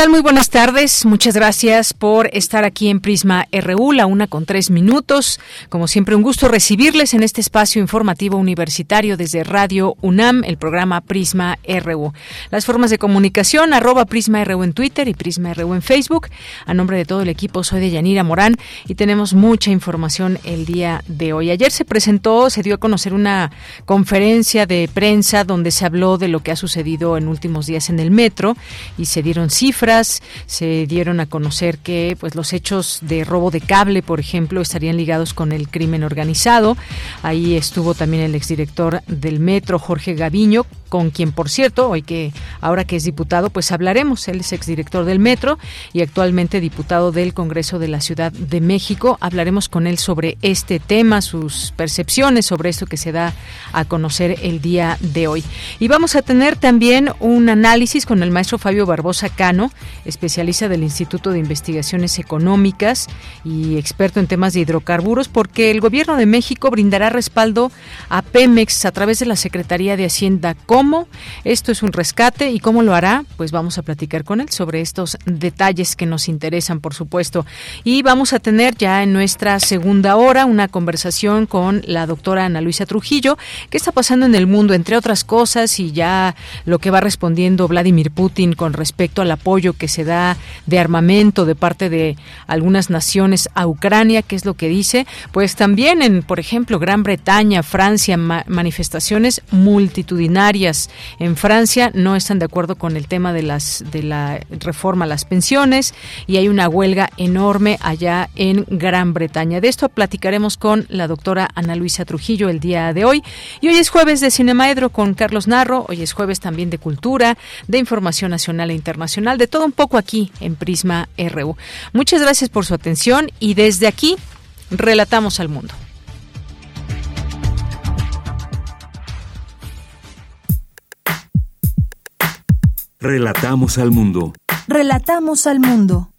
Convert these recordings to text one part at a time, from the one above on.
Tal? Muy buenas tardes. Muchas gracias por estar aquí en Prisma RU, la una con tres minutos. Como siempre, un gusto recibirles en este espacio informativo universitario desde Radio UNAM, el programa Prisma RU. Las formas de comunicación, arroba Prisma RU en Twitter y Prisma RU en Facebook. A nombre de todo el equipo, soy de Yanira Morán y tenemos mucha información el día de hoy. Ayer se presentó, se dio a conocer una conferencia de prensa donde se habló de lo que ha sucedido en últimos días en el metro y se dieron cifras se dieron a conocer que pues los hechos de robo de cable, por ejemplo, estarían ligados con el crimen organizado. Ahí estuvo también el exdirector del Metro, Jorge Gaviño, con quien, por cierto, hoy que ahora que es diputado, pues hablaremos. Él es exdirector del Metro y actualmente diputado del Congreso de la Ciudad de México. Hablaremos con él sobre este tema, sus percepciones sobre esto que se da a conocer el día de hoy. Y vamos a tener también un análisis con el maestro Fabio Barbosa Cano, especialista del Instituto de Investigaciones Económicas y experto en temas de hidrocarburos, porque el Gobierno de México brindará respaldo a Pemex a través de la Secretaría de Hacienda cómo esto es un rescate y cómo lo hará, pues vamos a platicar con él sobre estos detalles que nos interesan, por supuesto. Y vamos a tener ya en nuestra segunda hora una conversación con la doctora Ana Luisa Trujillo, qué está pasando en el mundo, entre otras cosas, y ya lo que va respondiendo Vladimir Putin con respecto al apoyo que se da de armamento de parte de algunas naciones a Ucrania, qué es lo que dice, pues también en, por ejemplo, Gran Bretaña, Francia, manifestaciones multitudinarias en Francia no están de acuerdo con el tema de las de la reforma a las pensiones y hay una huelga enorme allá en Gran Bretaña. De esto platicaremos con la doctora Ana Luisa Trujillo el día de hoy. Y hoy es jueves de Cinemaedro con Carlos Narro, hoy es jueves también de cultura, de información nacional e internacional, de todo un poco aquí en Prisma RU. Muchas gracias por su atención y desde aquí relatamos al mundo. Relatamos al mundo. Relatamos al mundo.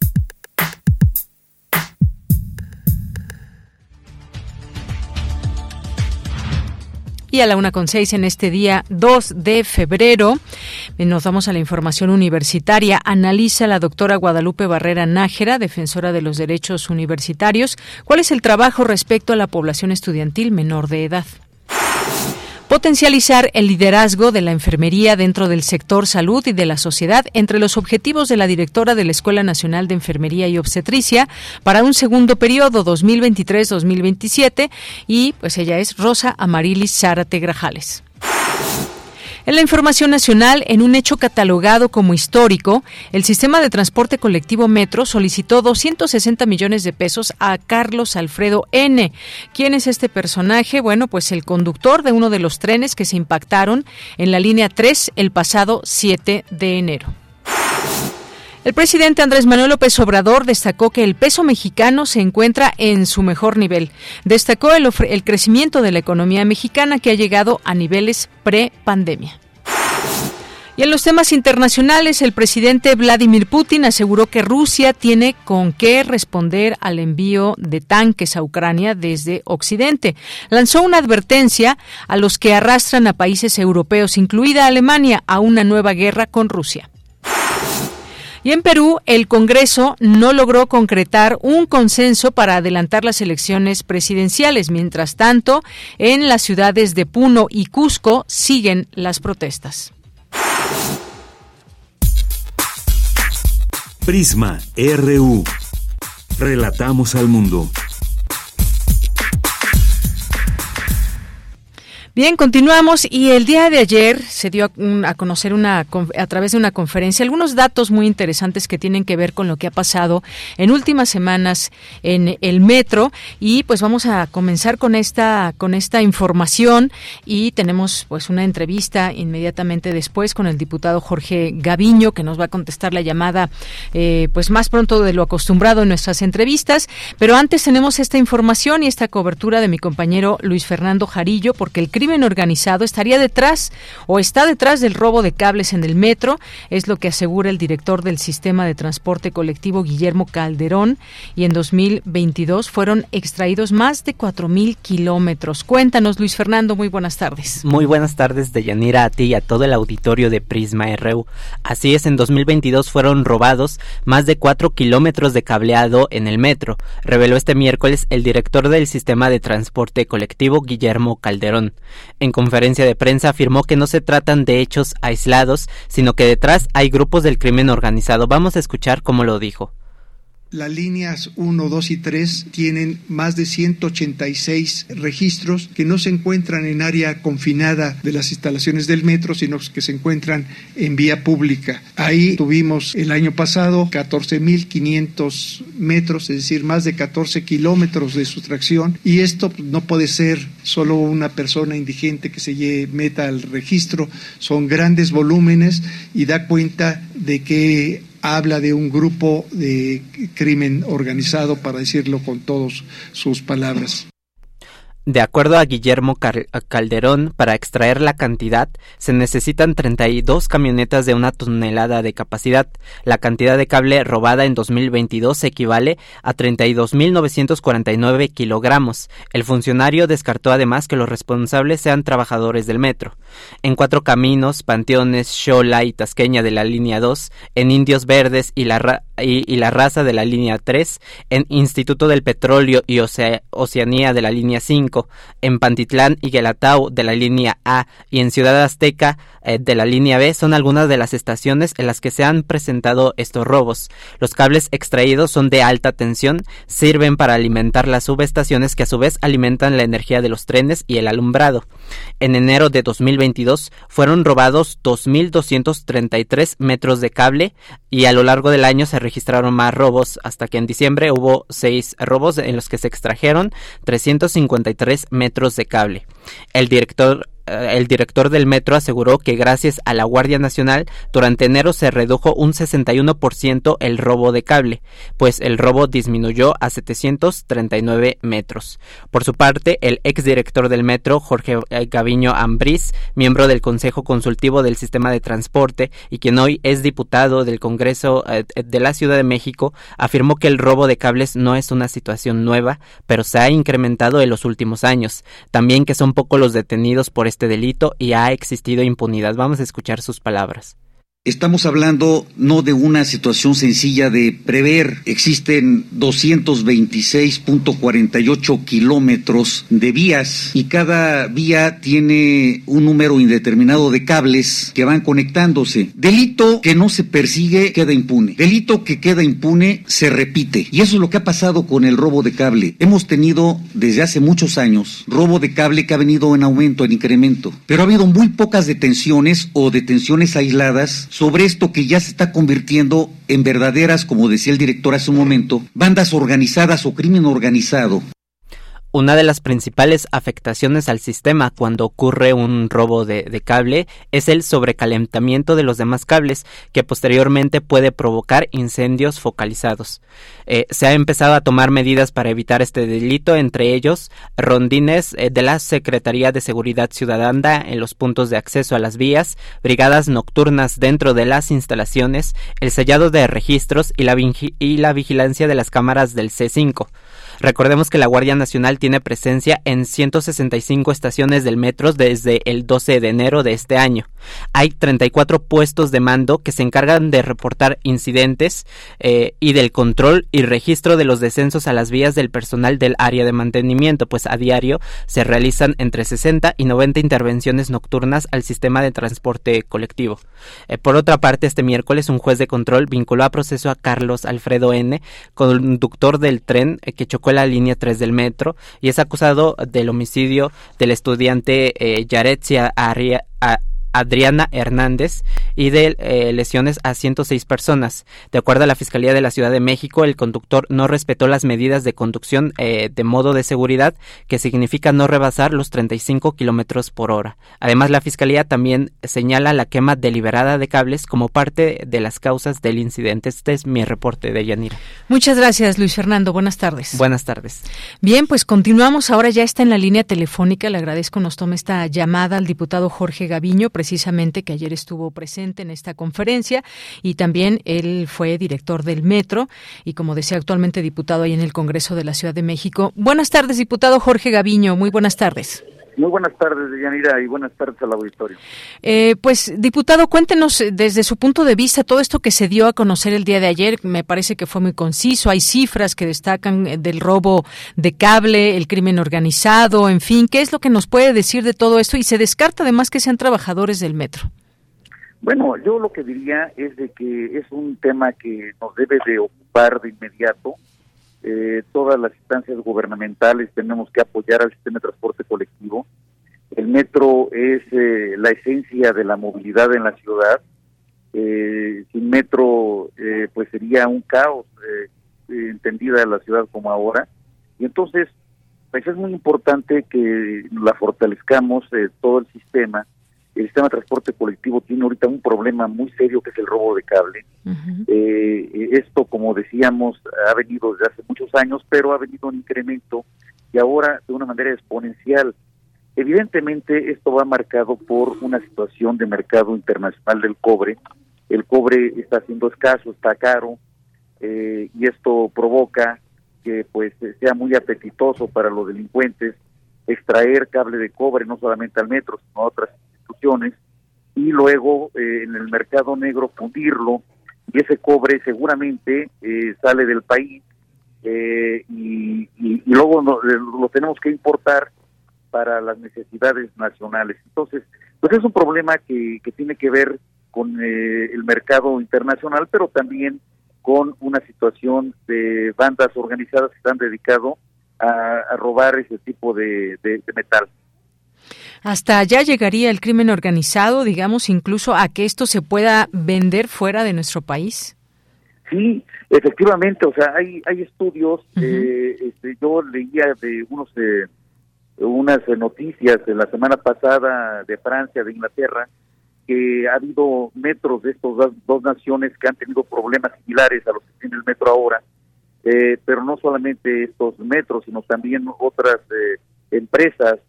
Y a la una con seis en este día 2 de febrero eh, nos vamos a la información universitaria. Analiza la doctora Guadalupe Barrera Nájera, defensora de los derechos universitarios, cuál es el trabajo respecto a la población estudiantil menor de edad potencializar el liderazgo de la enfermería dentro del sector salud y de la sociedad entre los objetivos de la directora de la Escuela Nacional de Enfermería y Obstetricia para un segundo periodo 2023-2027 y pues ella es Rosa Amarilis Zárate Grajales. En la información nacional, en un hecho catalogado como histórico, el sistema de transporte colectivo Metro solicitó 260 millones de pesos a Carlos Alfredo N. ¿Quién es este personaje? Bueno, pues el conductor de uno de los trenes que se impactaron en la línea 3 el pasado 7 de enero. El presidente Andrés Manuel López Obrador destacó que el peso mexicano se encuentra en su mejor nivel. Destacó el, crecimiento de la economía mexicana que ha llegado a niveles pre-pandemia. Y en los temas internacionales, el presidente Vladimir Putin aseguró que Rusia tiene con qué responder al envío de tanques a Ucrania desde Occidente. Lanzó una advertencia a los que arrastran a países europeos, incluida Alemania, a una nueva guerra con Rusia. Y en Perú, el Congreso no logró concretar un consenso para adelantar las elecciones presidenciales. Mientras tanto, en las ciudades de Puno y Cusco siguen las protestas. Prisma RU. Relatamos al mundo. Bien, continuamos. Y el día de ayer se dio a, conocer una a través de una conferencia algunos datos muy interesantes que tienen que ver con lo que ha pasado en últimas semanas en el metro. Y pues vamos a comenzar con esta con esta información. Y tenemos pues una entrevista inmediatamente después con el diputado Jorge Gaviño que nos va a contestar la llamada eh, pues más pronto de lo acostumbrado en nuestras entrevistas, pero antes tenemos esta información y esta cobertura de mi compañero Luis Fernando Jarillo porque el crimen organizado estaría detrás o está detrás del robo de cables en el metro, es lo que asegura el director del sistema de transporte colectivo Guillermo Calderón, y en 2022 fueron extraídos más de 4.000 kilómetros. Cuéntanos, Luis Fernando, muy buenas tardes. Muy buenas tardes, Deyanira, a ti y a todo el auditorio de Prisma RU. Así es, en 2022 fueron robados más de 4 kilómetros de cableado en el metro, reveló este miércoles el director del sistema de transporte colectivo Guillermo Calderón. En conferencia de prensa afirmó que no se tratan de hechos aislados, sino que detrás hay grupos del crimen organizado. Vamos a escuchar cómo lo dijo. Las líneas 1, 2 y 3 tienen más de 186 registros que no se encuentran en área confinada de las instalaciones del metro, sino que se encuentran en vía pública. Ahí tuvimos el año pasado 14.500 metros, es decir, más de 14 kilómetros de sustracción, y esto no puede ser solo una persona indigente que se meta al registro, son grandes volúmenes y da cuenta de que habla de un grupo de crimen organizado, para decirlo con todas sus palabras. De acuerdo a Guillermo Calderón, para extraer la cantidad se necesitan 32 camionetas de una tonelada de capacidad. La cantidad de cable robada en 2022 equivale a 32.949 kilogramos. El funcionario descartó además que los responsables sean trabajadores del metro. En Cuatro Caminos, Panteones, Xola y Tasqueña de la línea 2, en Indios Verdes y la, Raza de la línea 3, en Instituto del Petróleo y Oceanía de la línea 5, en Pantitlán y Guelatao de la línea A y en Ciudad Azteca eh, de la línea B son algunas de las estaciones en las que se han presentado estos robos. Los cables extraídos son de alta tensión, sirven para alimentar las subestaciones que a su vez alimentan la energía de los trenes y el alumbrado. En enero de 2022 fueron robados 2.233 metros de cable y a lo largo del año se registraron más robos hasta que en diciembre hubo seis robos en los que se extrajeron 353 metros de cable. El director el director del metro aseguró que gracias a la Guardia Nacional durante enero se redujo un 61% el robo de cable, pues el robo disminuyó a 739 metros. Por su parte, el exdirector del metro, Jorge eh, Gaviño Ambriz, miembro del Consejo Consultivo del Sistema de Transporte y quien hoy es diputado del Congreso eh, de la Ciudad de México, afirmó que el robo de cables no es una situación nueva, pero se ha incrementado en los últimos años. También que son pocos los detenidos por este delito y ha existido impunidad. Vamos a escuchar sus palabras. Estamos hablando no de una situación sencilla de prever. Existen 226.48 kilómetros de vías y cada vía tiene un número indeterminado de cables que van conectándose. Delito que no se persigue queda impune. Delito que queda impune se repite. Y eso es lo que ha pasado con el robo de cable. Hemos tenido desde hace muchos años robo de cable que ha venido en aumento, en incremento. Pero ha habido muy pocas detenciones o detenciones aisladas sobre esto que ya se está convirtiendo en verdaderas, como decía el director hace un momento, bandas organizadas o crimen organizado. Una de las principales afectaciones al sistema cuando ocurre un robo de, cable es el sobrecalentamiento de los demás cables, que posteriormente puede provocar incendios focalizados. Eh, se ha empezado a tomar medidas para evitar este delito, entre ellos rondines eh, de la Secretaría de Seguridad Ciudadana en los puntos de acceso a las vías, brigadas nocturnas dentro de las instalaciones, el sellado de registros y la, y la vigilancia de las cámaras del C5. Recordemos que la Guardia Nacional tiene presencia en 165 estaciones del metro desde el 12 de enero de este año. Hay 34 puestos de mando que se encargan de reportar incidentes eh, y del control y registro de los descensos a las vías del personal del área de mantenimiento, pues a diario se realizan entre 60 y 90 intervenciones nocturnas al sistema de transporte colectivo. Eh, por otra parte, este miércoles un juez de control vinculó a proceso a Carlos Alfredo N., conductor del tren eh, que chocó escuela línea 3 del metro y es acusado del homicidio del estudiante eh, Yaretzia Aria, Adriana Hernández y de eh, lesiones a 106 personas. De acuerdo a la Fiscalía de la Ciudad de México, el conductor no respetó las medidas de conducción eh, de modo de seguridad, que significa no rebasar los 35 kilómetros por hora. Además, la Fiscalía también señala la quema deliberada de cables como parte de las causas del incidente. Este es mi reporte de Yanira. Muchas gracias, Luis Fernando. Buenas tardes. Buenas tardes. Bien, pues continuamos. Ahora ya está en la línea telefónica. Le agradezco nos tome esta llamada al diputado Jorge Gaviño, precisamente que ayer estuvo presente en esta conferencia y también él fue director del Metro y como decía actualmente diputado ahí en el Congreso de la Ciudad de México. Buenas tardes, diputado Jorge Gaviño. Muy buenas tardes. Muy buenas tardes, Yanira, y buenas tardes al auditorio. Eh, pues, diputado, cuéntenos eh, desde su punto de vista todo esto que se dio a conocer el día de ayer. Me parece que fue muy conciso. Hay cifras que destacan eh, del robo de cable, el crimen organizado, en fin. ¿Qué es lo que nos puede decir de todo esto? Y se descarta además que sean trabajadores del metro. Bueno, yo lo que diría es de que es un tema que nos debe de ocupar de inmediato. Eh, todas las instancias gubernamentales tenemos que apoyar al sistema de transporte colectivo. El metro es eh, la esencia de la movilidad en la ciudad. Eh, sin metro, pues sería un caos entendida la ciudad como ahora. Y entonces, pues es muy importante que la fortalezcamos todo el sistema el sistema de transporte colectivo tiene ahorita un problema muy serio que es el robo de cable. Eh, esto, como decíamos, ha venido desde hace muchos años, pero ha venido un incremento y ahora de una manera exponencial. Evidentemente, esto va marcado por una situación de mercado internacional del cobre. El cobre está siendo escaso, está caro, eh, y esto provoca que pues sea muy apetitoso para los delincuentes extraer cable de cobre no solamente al metro, sino a otras y luego eh, en el mercado negro fundirlo y ese cobre seguramente eh, sale del país eh, y, luego lo tenemos que importar para las necesidades nacionales. Entonces, pues es un problema que, que tiene que ver con el mercado internacional, pero también con una situación de bandas organizadas que están dedicado a, robar ese tipo de metal. Hasta allá llegaría el crimen organizado, digamos, incluso a que esto se pueda vender fuera de nuestro país. Sí, efectivamente, o sea, hay hay estudios. eh, este, yo leía de unos eh, unas noticias de la semana pasada de Francia, de Inglaterra, que ha habido metros de estas dos, naciones que han tenido problemas similares a los que tiene el metro ahora, eh, pero no solamente estos metros, sino también otras eh, empresas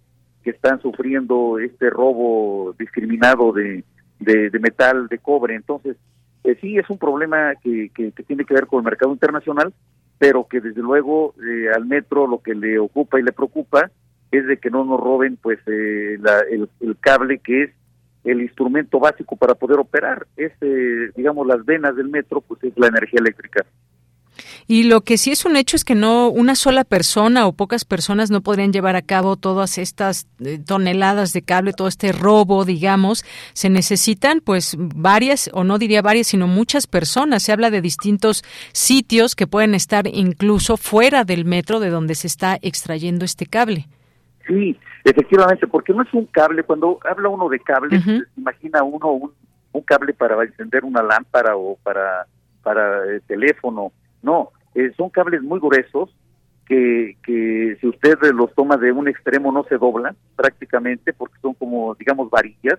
que están sufriendo este robo discriminado de, de, metal, de cobre. Entonces, eh, sí es un problema que, que, tiene que ver con el mercado internacional, pero que desde luego eh, al metro lo que le ocupa y le preocupa es de que no nos roben pues eh, el, el, cable que es el instrumento básico para poder operar. Es, digamos, las venas del metro, pues es la energía eléctrica. Y lo que sí es un hecho es que no una sola persona o pocas personas no podrían llevar a cabo todas estas eh, toneladas de cable, todo este robo, digamos. Se necesitan pues varias, o no diría varias, sino muchas personas. Se habla de distintos sitios que pueden estar incluso fuera del metro de donde se está extrayendo este cable. Sí, efectivamente, porque no es un cable. Cuando habla uno de cable, imagina uno un, un, cable para encender una lámpara o para, para el teléfono no, eh, son cables muy gruesos que, que si usted los toma de un extremo no se doblan prácticamente porque son como, digamos, varillas.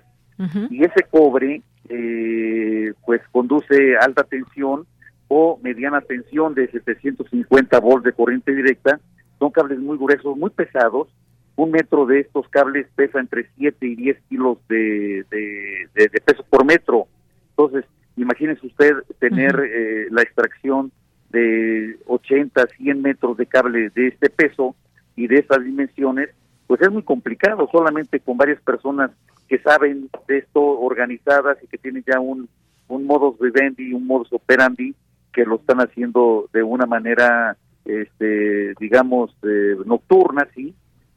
Y ese cobre, eh, pues conduce alta tensión o mediana tensión de 750 volts de corriente directa. Son cables muy gruesos, muy pesados. Un metro de estos cables pesa entre 7 y 10 kilos de, de, peso por metro. Entonces, imagínese usted tener eh, la extracción de 80, 100 metros de cable de este peso y de estas dimensiones, pues es muy complicado, solamente con varias personas que saben de esto, organizadas y que tienen ya un, un modus vivendi, un modus operandi, que lo están haciendo de una manera, este, digamos, eh, nocturna, sí,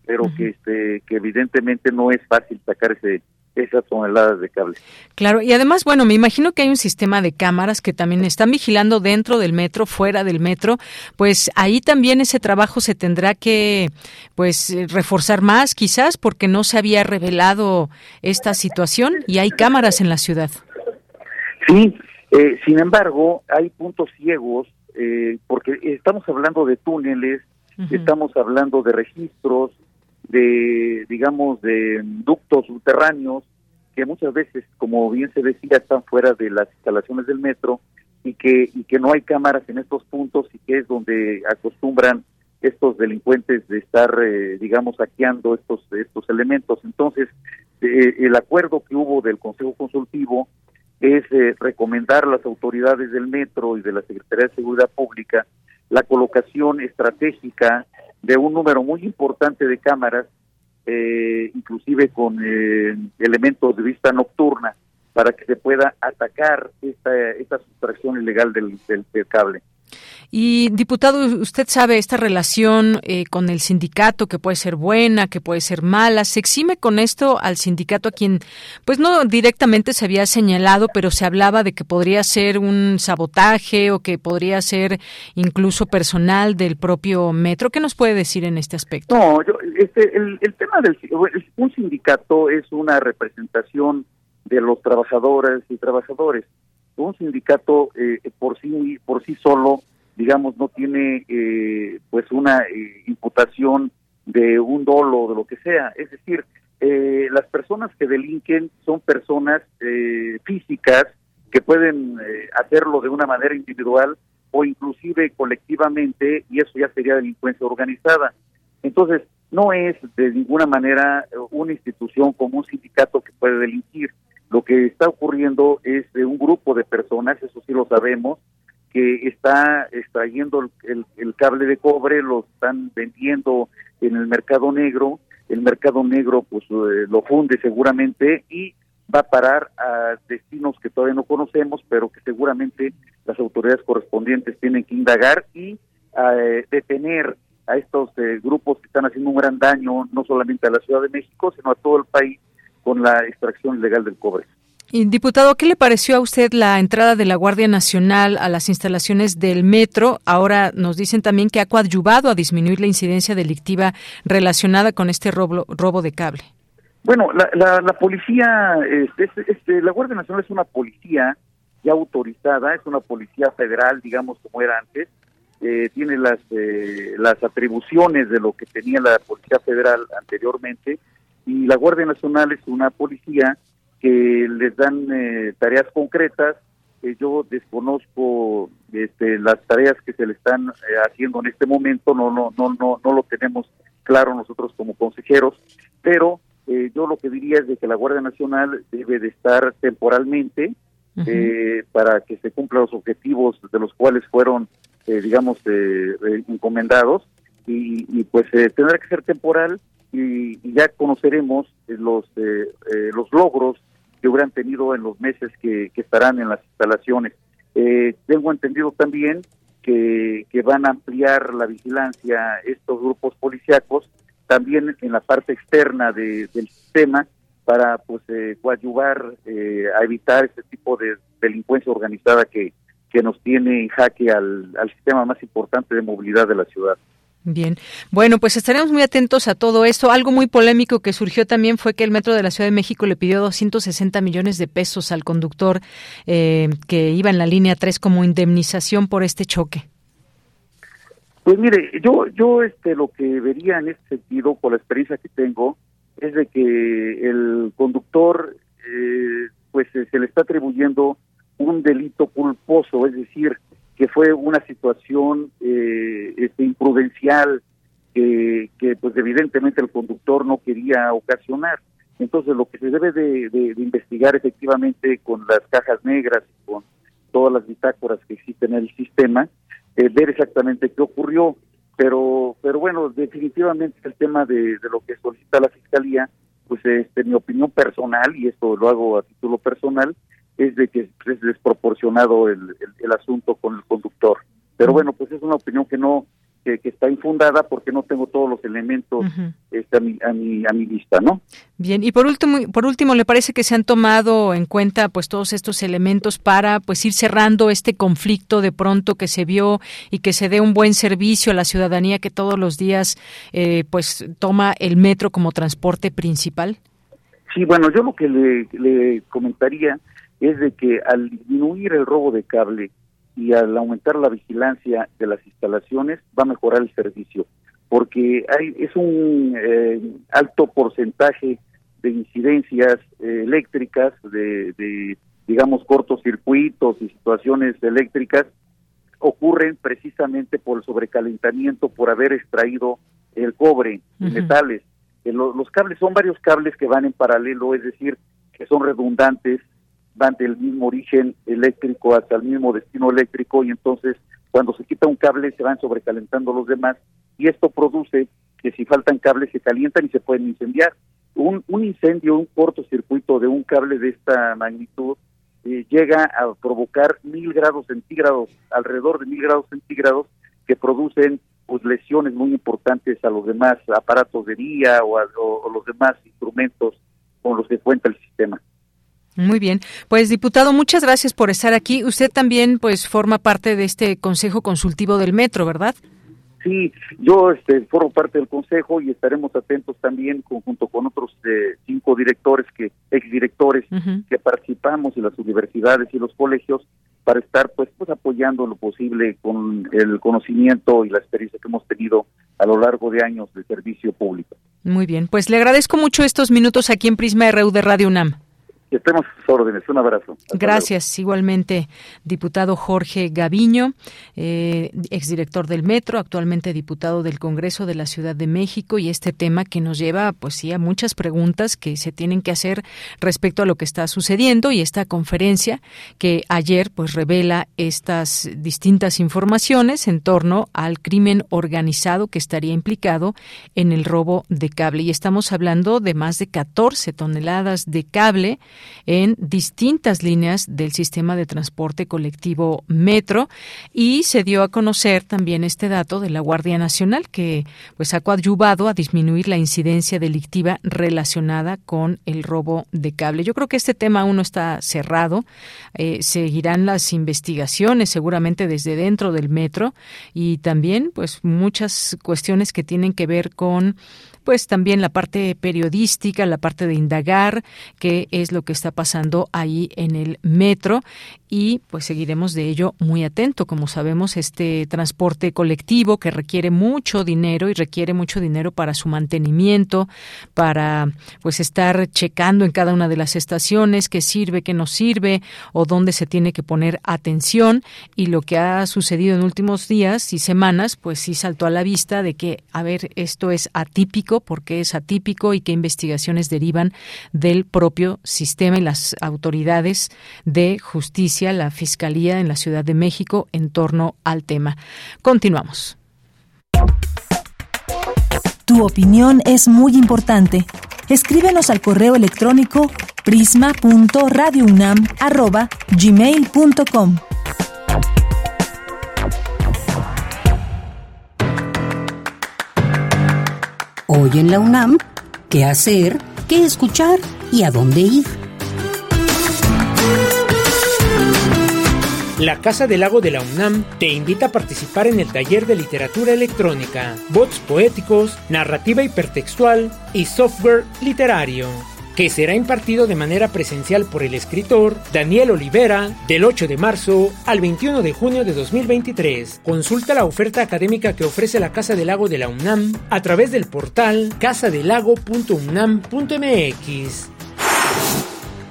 pero que, este, que evidentemente no es fácil sacar ese, esas toneladas de cable. Claro, y además, bueno, me imagino que hay un sistema de cámaras que también están vigilando dentro del metro, fuera del metro, pues ahí también ese trabajo se tendrá que pues reforzar más quizás porque no se había revelado esta situación y hay cámaras en la ciudad. Sí, eh, sin embargo, hay puntos ciegos eh, porque estamos hablando de túneles, estamos hablando de registros, de, digamos, de ductos subterráneos que muchas veces, como bien se decía, están fuera de las instalaciones del metro y que, y que no hay cámaras en estos puntos y que es donde acostumbran estos delincuentes de estar, eh, digamos, saqueando estos, estos elementos. Entonces, el acuerdo que hubo del Consejo Consultivo es eh, recomendar a las autoridades del metro y de la Secretaría de Seguridad Pública la colocación estratégica de un número muy importante de cámaras, eh, inclusive con eh, elementos de vista nocturna, para que se pueda atacar esta, esta sustracción ilegal del, del cable. Y diputado, usted sabe esta relación eh, con el sindicato que puede ser buena, que puede ser mala. ¿Se exime con esto al sindicato a quien, pues no directamente se había señalado, pero se hablaba de que podría ser un sabotaje o que podría ser incluso personal del propio metro? ¿Qué nos puede decir en este aspecto? No, yo, este, el, el tema del un sindicato es una representación de los trabajadores y trabajadores. Un sindicato eh, por sí por sí solo digamos, no tiene eh, pues una eh, imputación de un dolo, de lo que sea. Es decir, eh, las personas que delinquen son personas físicas que pueden hacerlo de una manera individual o inclusive colectivamente, y eso ya sería delincuencia organizada. Entonces, no es de ninguna manera una institución como un sindicato que puede delinquir. Lo que está ocurriendo es de un grupo de personas, eso sí lo sabemos, que está extrayendo el, cable de cobre, lo están vendiendo en el mercado negro, el mercado negro pues eh, lo funde seguramente y va a parar a destinos que todavía no conocemos, pero que seguramente las autoridades correspondientes tienen que indagar y eh, detener a estos eh, grupos que están haciendo un gran daño no solamente a la Ciudad de México, sino a todo el país con la extracción ilegal del cobre. Y, diputado, ¿qué le pareció a usted la entrada de la Guardia Nacional a las instalaciones del metro? Ahora nos dicen también que ha coadyuvado a disminuir la incidencia delictiva relacionada con este robo, robo de cable. Bueno, la, la, policía, este, este, la Guardia Nacional es una policía ya autorizada, es una policía federal, digamos como era antes, eh, tiene las, eh, las atribuciones de lo que tenía la Policía Federal anteriormente, y la Guardia Nacional es una policía que les dan eh, tareas concretas. yo desconozco este, las tareas que se le están eh, haciendo en este momento, no, no, no, no, no lo tenemos claro nosotros como consejeros, pero eh, yo lo que diría es de que la Guardia Nacional debe de estar temporalmente para que se cumplan los objetivos de los cuales fueron, digamos, encomendados y, pues tendrá que ser temporal y, ya conoceremos los los logros que hubieran tenido en los meses que, estarán en las instalaciones. Eh, tengo entendido también que, que, van a ampliar la vigilancia estos grupos policíacos también en la parte externa del sistema para pues eh, eh, a evitar este tipo de delincuencia organizada que, que nos tiene en jaque al, al sistema más importante de movilidad de la ciudad. Bien, bueno, pues estaremos muy atentos a todo esto. Algo muy polémico que surgió también fue que el Metro de la Ciudad de México le pidió 260 millones de pesos al conductor eh, que iba en la línea 3 como indemnización por este choque. Pues mire, yo yo este lo que vería en este sentido, con la experiencia que tengo, es de que el conductor eh, pues se le está atribuyendo un delito culposo, es decir, que fue una situación eh, este, imprudencial que, que, pues evidentemente el conductor no quería ocasionar. Entonces lo que se debe de, investigar efectivamente con las cajas negras, con todas las bitácoras que existen en el sistema, eh, ver exactamente qué ocurrió. Pero, pero bueno, definitivamente el tema de, de lo que solicita la fiscalía, pues este, mi opinión personal, y esto lo hago a título personal, es de que es desproporcionado el, el, asunto con el conductor. Pero bueno, pues es una opinión que no que, está infundada porque no tengo todos los elementos este, a, mi, a, mi, a mi vista, ¿no? Bien, y por último, por último, ¿le parece que se han tomado en cuenta pues todos estos elementos para pues ir cerrando este conflicto de pronto que se vio y que se dé un buen servicio a la ciudadanía que todos los días eh, pues toma el metro como transporte principal? Sí, bueno, yo lo que le, le comentaría es de que al disminuir el robo de cable, y al aumentar la vigilancia de las instalaciones va a mejorar el servicio, porque hay, es un eh, alto porcentaje de incidencias eh, eléctricas, de, de, digamos, cortocircuitos y situaciones eléctricas, ocurren precisamente por el sobrecalentamiento, por haber extraído el cobre, metales. Eh, los cables son varios cables que van en paralelo, es decir, que son redundantes, van del mismo origen eléctrico hasta el mismo destino eléctrico y entonces cuando se quita un cable se van sobrecalentando los demás y esto produce que si faltan cables se calientan y se pueden incendiar. Un, un incendio, un cortocircuito de un cable de esta magnitud eh, llega a provocar mil grados centígrados, alrededor de mil grados centígrados, que producen pues, lesiones muy importantes a los demás aparatos de vía o a los demás instrumentos con los que cuenta el sistema. Muy bien. Pues diputado, muchas gracias por estar aquí. Usted también pues forma parte de este Consejo Consultivo del Metro, ¿verdad? Sí, yo este, formo parte del consejo y estaremos atentos también junto con otros eh, cinco directores que exdirectores que participamos en las universidades y los colegios para estar pues pues apoyando lo posible con el conocimiento y la experiencia que hemos tenido a lo largo de años de servicio público. Muy bien, pues le agradezco mucho estos minutos aquí en Prisma RU de Radio UNAM estemos a sus órdenes. Un abrazo. Gracias. Igualmente, diputado Jorge Gaviño, eh, exdirector del Metro, actualmente diputado del Congreso de la Ciudad de México, y este tema que nos lleva, pues sí, a muchas preguntas que se tienen que hacer respecto a lo que está sucediendo y esta conferencia que ayer, pues, revela estas distintas informaciones en torno al crimen organizado que estaría implicado en el robo de cable. Y estamos hablando de más de 14 toneladas de cable en distintas líneas del sistema de transporte colectivo Metro y se dio a conocer también este dato de la Guardia Nacional que pues ha coadyuvado a disminuir la incidencia delictiva relacionada con el robo de cable. Yo creo que este tema aún no está cerrado, eh, seguirán las investigaciones seguramente desde dentro del metro y también pues muchas cuestiones que tienen que ver con pues también la parte periodística, la parte de indagar qué es lo que está pasando ahí en el metro y pues seguiremos de ello muy atento. Como sabemos, este transporte colectivo que requiere mucho dinero y requiere mucho dinero para su mantenimiento, para pues estar checando en cada una de las estaciones qué sirve, qué no sirve o dónde se tiene que poner atención y lo que ha sucedido en últimos días y semanas, pues sí saltó a la vista de que, a ver, esto es atípico, porque es atípico y qué investigaciones derivan del propio sistema y las autoridades de justicia la Fiscalía en la Ciudad de México en torno al tema. Continuamos. Tu opinión es muy importante. Escríbenos al correo electrónico prisma.radiounam@gmail.com. Hoy en la UNAM, ¿qué hacer? ¿Qué escuchar? ¿Y a dónde ir? La Casa del Lago de la UNAM te invita a participar en el taller de literatura electrónica, bots poéticos, narrativa hipertextual y software literario que será impartido de manera presencial por el escritor Daniel Olivera del 8 de marzo al 21 de junio de 2023. Consulta la oferta académica que ofrece la Casa del Lago de la UNAM a través del portal casadelago.unam.mx.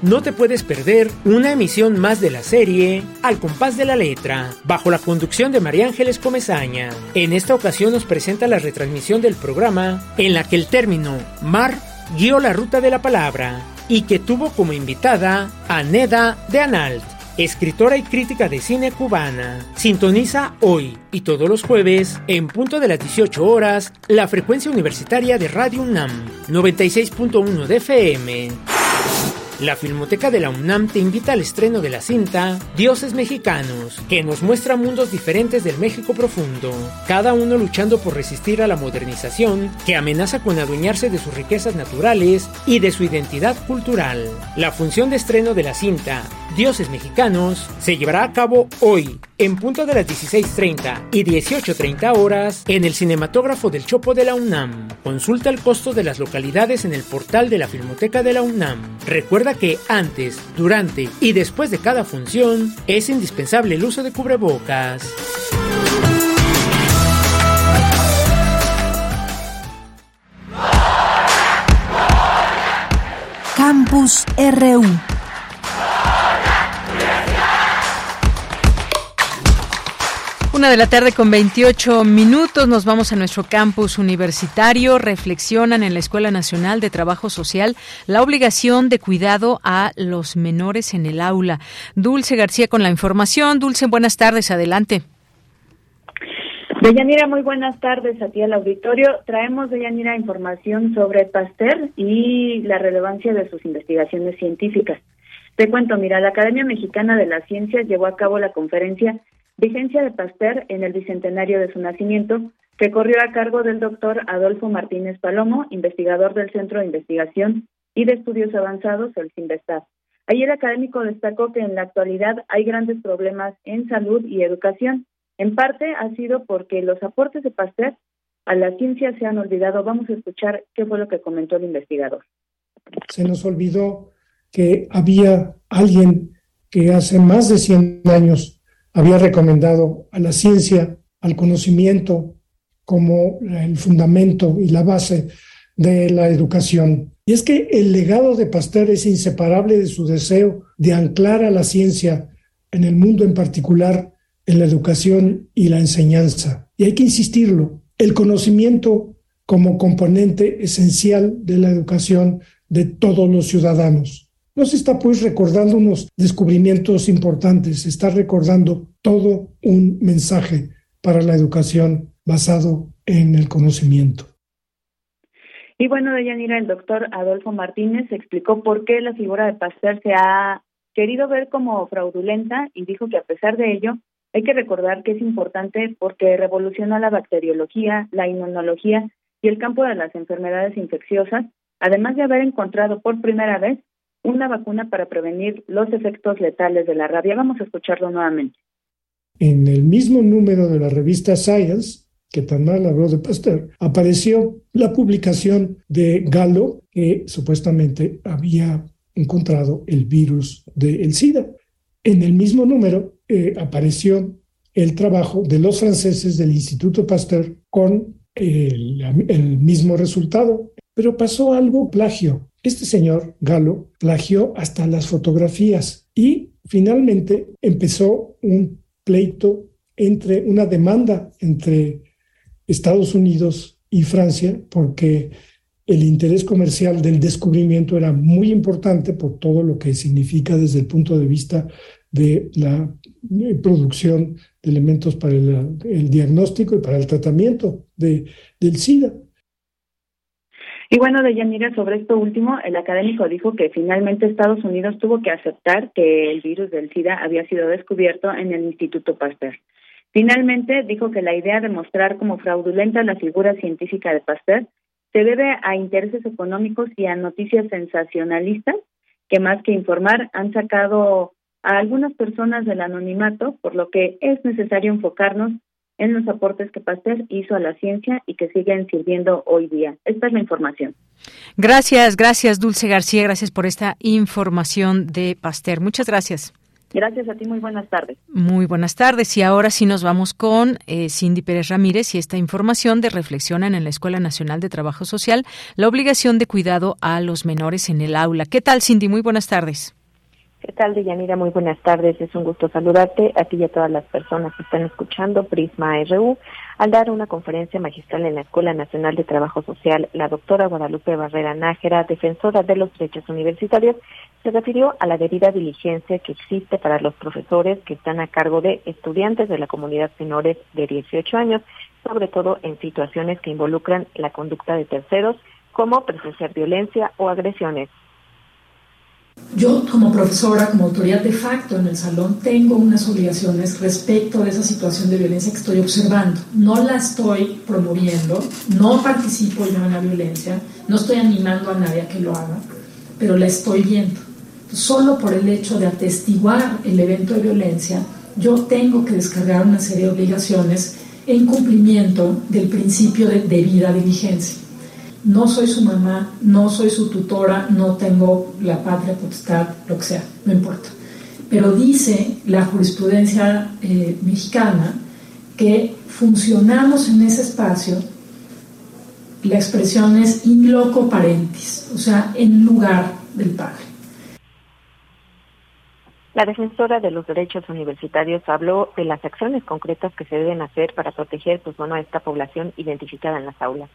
No te puedes perder una emisión más de la serie Al compás de la letra, bajo la conducción de María Ángeles Comezaña. En esta ocasión nos presenta la retransmisión del programa en la que el término mar guió la ruta de la palabra y que tuvo como invitada a Neda de Analt, escritora y crítica de cine cubana. Sintoniza hoy y todos los jueves, en punto de las 18 horas, la frecuencia universitaria de Radio UNAM, 96.1 de FM. La Filmoteca de la UNAM te invita al estreno de la cinta Dioses Mexicanos, que nos muestra mundos diferentes del México profundo, cada uno luchando por resistir a la modernización que amenaza con adueñarse de sus riquezas naturales y de su identidad cultural. La función de estreno de la cinta Dioses Mexicanos se llevará a cabo hoy, en punto de las 16.30 y 18.30 horas, en el cinematógrafo del Chopo de la UNAM. Consulta el costo de las localidades en el portal de la Filmoteca de la UNAM. Recuerda que antes, durante y después de cada función es indispensable el uso de cubrebocas. Campus RU Una de la tarde con 28 minutos nos vamos a nuestro campus universitario. Reflexionan en la Escuela Nacional de Trabajo Social la obligación de cuidado a los menores en el aula. Dulce García con la información. Dulce, buenas tardes. Adelante. Deyanira, muy buenas tardes a ti al auditorio. Traemos, Deyanira, información sobre Pasteur y la relevancia de sus investigaciones científicas. Te cuento, mira, la Academia Mexicana de las Ciencias llevó a cabo la conferencia Vigencia de Pasteur en el bicentenario de su nacimiento, que corrió a cargo del doctor Adolfo Martínez Palomo, investigador del Centro de Investigación y de Estudios Avanzados, el CINVESTAD. Allí el académico destacó que en la actualidad hay grandes problemas en salud y educación. En parte ha sido porque los aportes de Pasteur a la ciencia se han olvidado. Vamos a escuchar qué fue lo que comentó el investigador. Se nos olvidó que había alguien que hace más de 100 años había recomendado a la ciencia, al conocimiento como el fundamento y la base de la educación. Y es que el legado de Pasteur es inseparable de su deseo de anclar a la ciencia en el mundo en particular, en la educación y la enseñanza. Y hay que insistirlo, el conocimiento como componente esencial de la educación de todos los ciudadanos. No se está pues recordando unos descubrimientos importantes, se está recordando todo un mensaje para la educación basado en el conocimiento. Y bueno, de Yanira, el doctor Adolfo Martínez explicó por qué la figura de Pasteur se ha querido ver como fraudulenta y dijo que a pesar de ello hay que recordar que es importante porque revolucionó la bacteriología, la inmunología y el campo de las enfermedades infecciosas, además de haber encontrado por primera vez una vacuna para prevenir los efectos letales de la rabia. Vamos a escucharlo nuevamente. En el mismo número de la revista Science, que tan mal habló de Pasteur, apareció la publicación de Gallo, que supuestamente había encontrado el virus del SIDA. En el mismo número eh, apareció el trabajo de los franceses del Instituto Pasteur con el mismo resultado, pero pasó algo plagio. Este señor Galo plagió hasta las fotografías y finalmente empezó un pleito entre una demanda entre Estados Unidos y Francia porque el interés comercial del descubrimiento era muy importante por todo lo que significa desde el punto de vista de la eh, producción de elementos para el, diagnóstico y para el tratamiento de, del SIDA. Y bueno, de Yanira, sobre esto último, el académico dijo que finalmente Estados Unidos tuvo que aceptar que el virus del SIDA había sido descubierto en el Instituto Pasteur. Finalmente, dijo que la idea de mostrar como fraudulenta la figura científica de Pasteur se debe a intereses económicos y a noticias sensacionalistas que más que informar han sacado a algunas personas del anonimato, por lo que es necesario enfocarnos en los aportes que Pasteur hizo a la ciencia y que siguen sirviendo hoy día. Esta es la información. Gracias, gracias Dulce García, gracias por esta información de Pasteur. Muchas gracias. Gracias a ti, muy buenas tardes. Muy buenas tardes. Y ahora sí nos vamos con eh, Cindy Pérez Ramírez y esta información de reflexionan en la Escuela Nacional de Trabajo Social la obligación de cuidado a los menores en el aula. ¿Qué tal, Cindy? Muy buenas tardes. ¿Qué tal, Deyanira? Muy buenas tardes. Es un gusto saludarte a ti y a todas las personas que están escuchando Prisma RU. Al dar una conferencia magistral en la Escuela Nacional de Trabajo Social, la doctora Guadalupe Barrera Nájera, defensora de los derechos universitarios, se refirió a la debida diligencia que existe para los profesores que están a cargo de estudiantes de la comunidad menores de 18 años, sobre todo en situaciones que involucran la conducta de terceros, como presenciar violencia o agresiones Yo como profesora, como autoridad de facto en el salón, tengo unas obligaciones respecto a esa situación de violencia que estoy observando. No la estoy promoviendo, no participo yo en la violencia, no estoy animando a nadie a que lo haga, pero la estoy viendo. Solo por el hecho de atestiguar el evento de violencia, yo tengo que descargar una serie de obligaciones en cumplimiento del principio de debida diligencia no soy su mamá, no soy su tutora, no tengo la patria potestad, lo que sea, no importa. Pero dice la jurisprudencia eh, mexicana que funcionamos en ese espacio, la expresión es in loco parentis, o sea, en lugar del padre. La defensora de los derechos universitarios habló de las acciones concretas que se deben hacer para proteger pues, bueno, a esta población identificada en las aulas.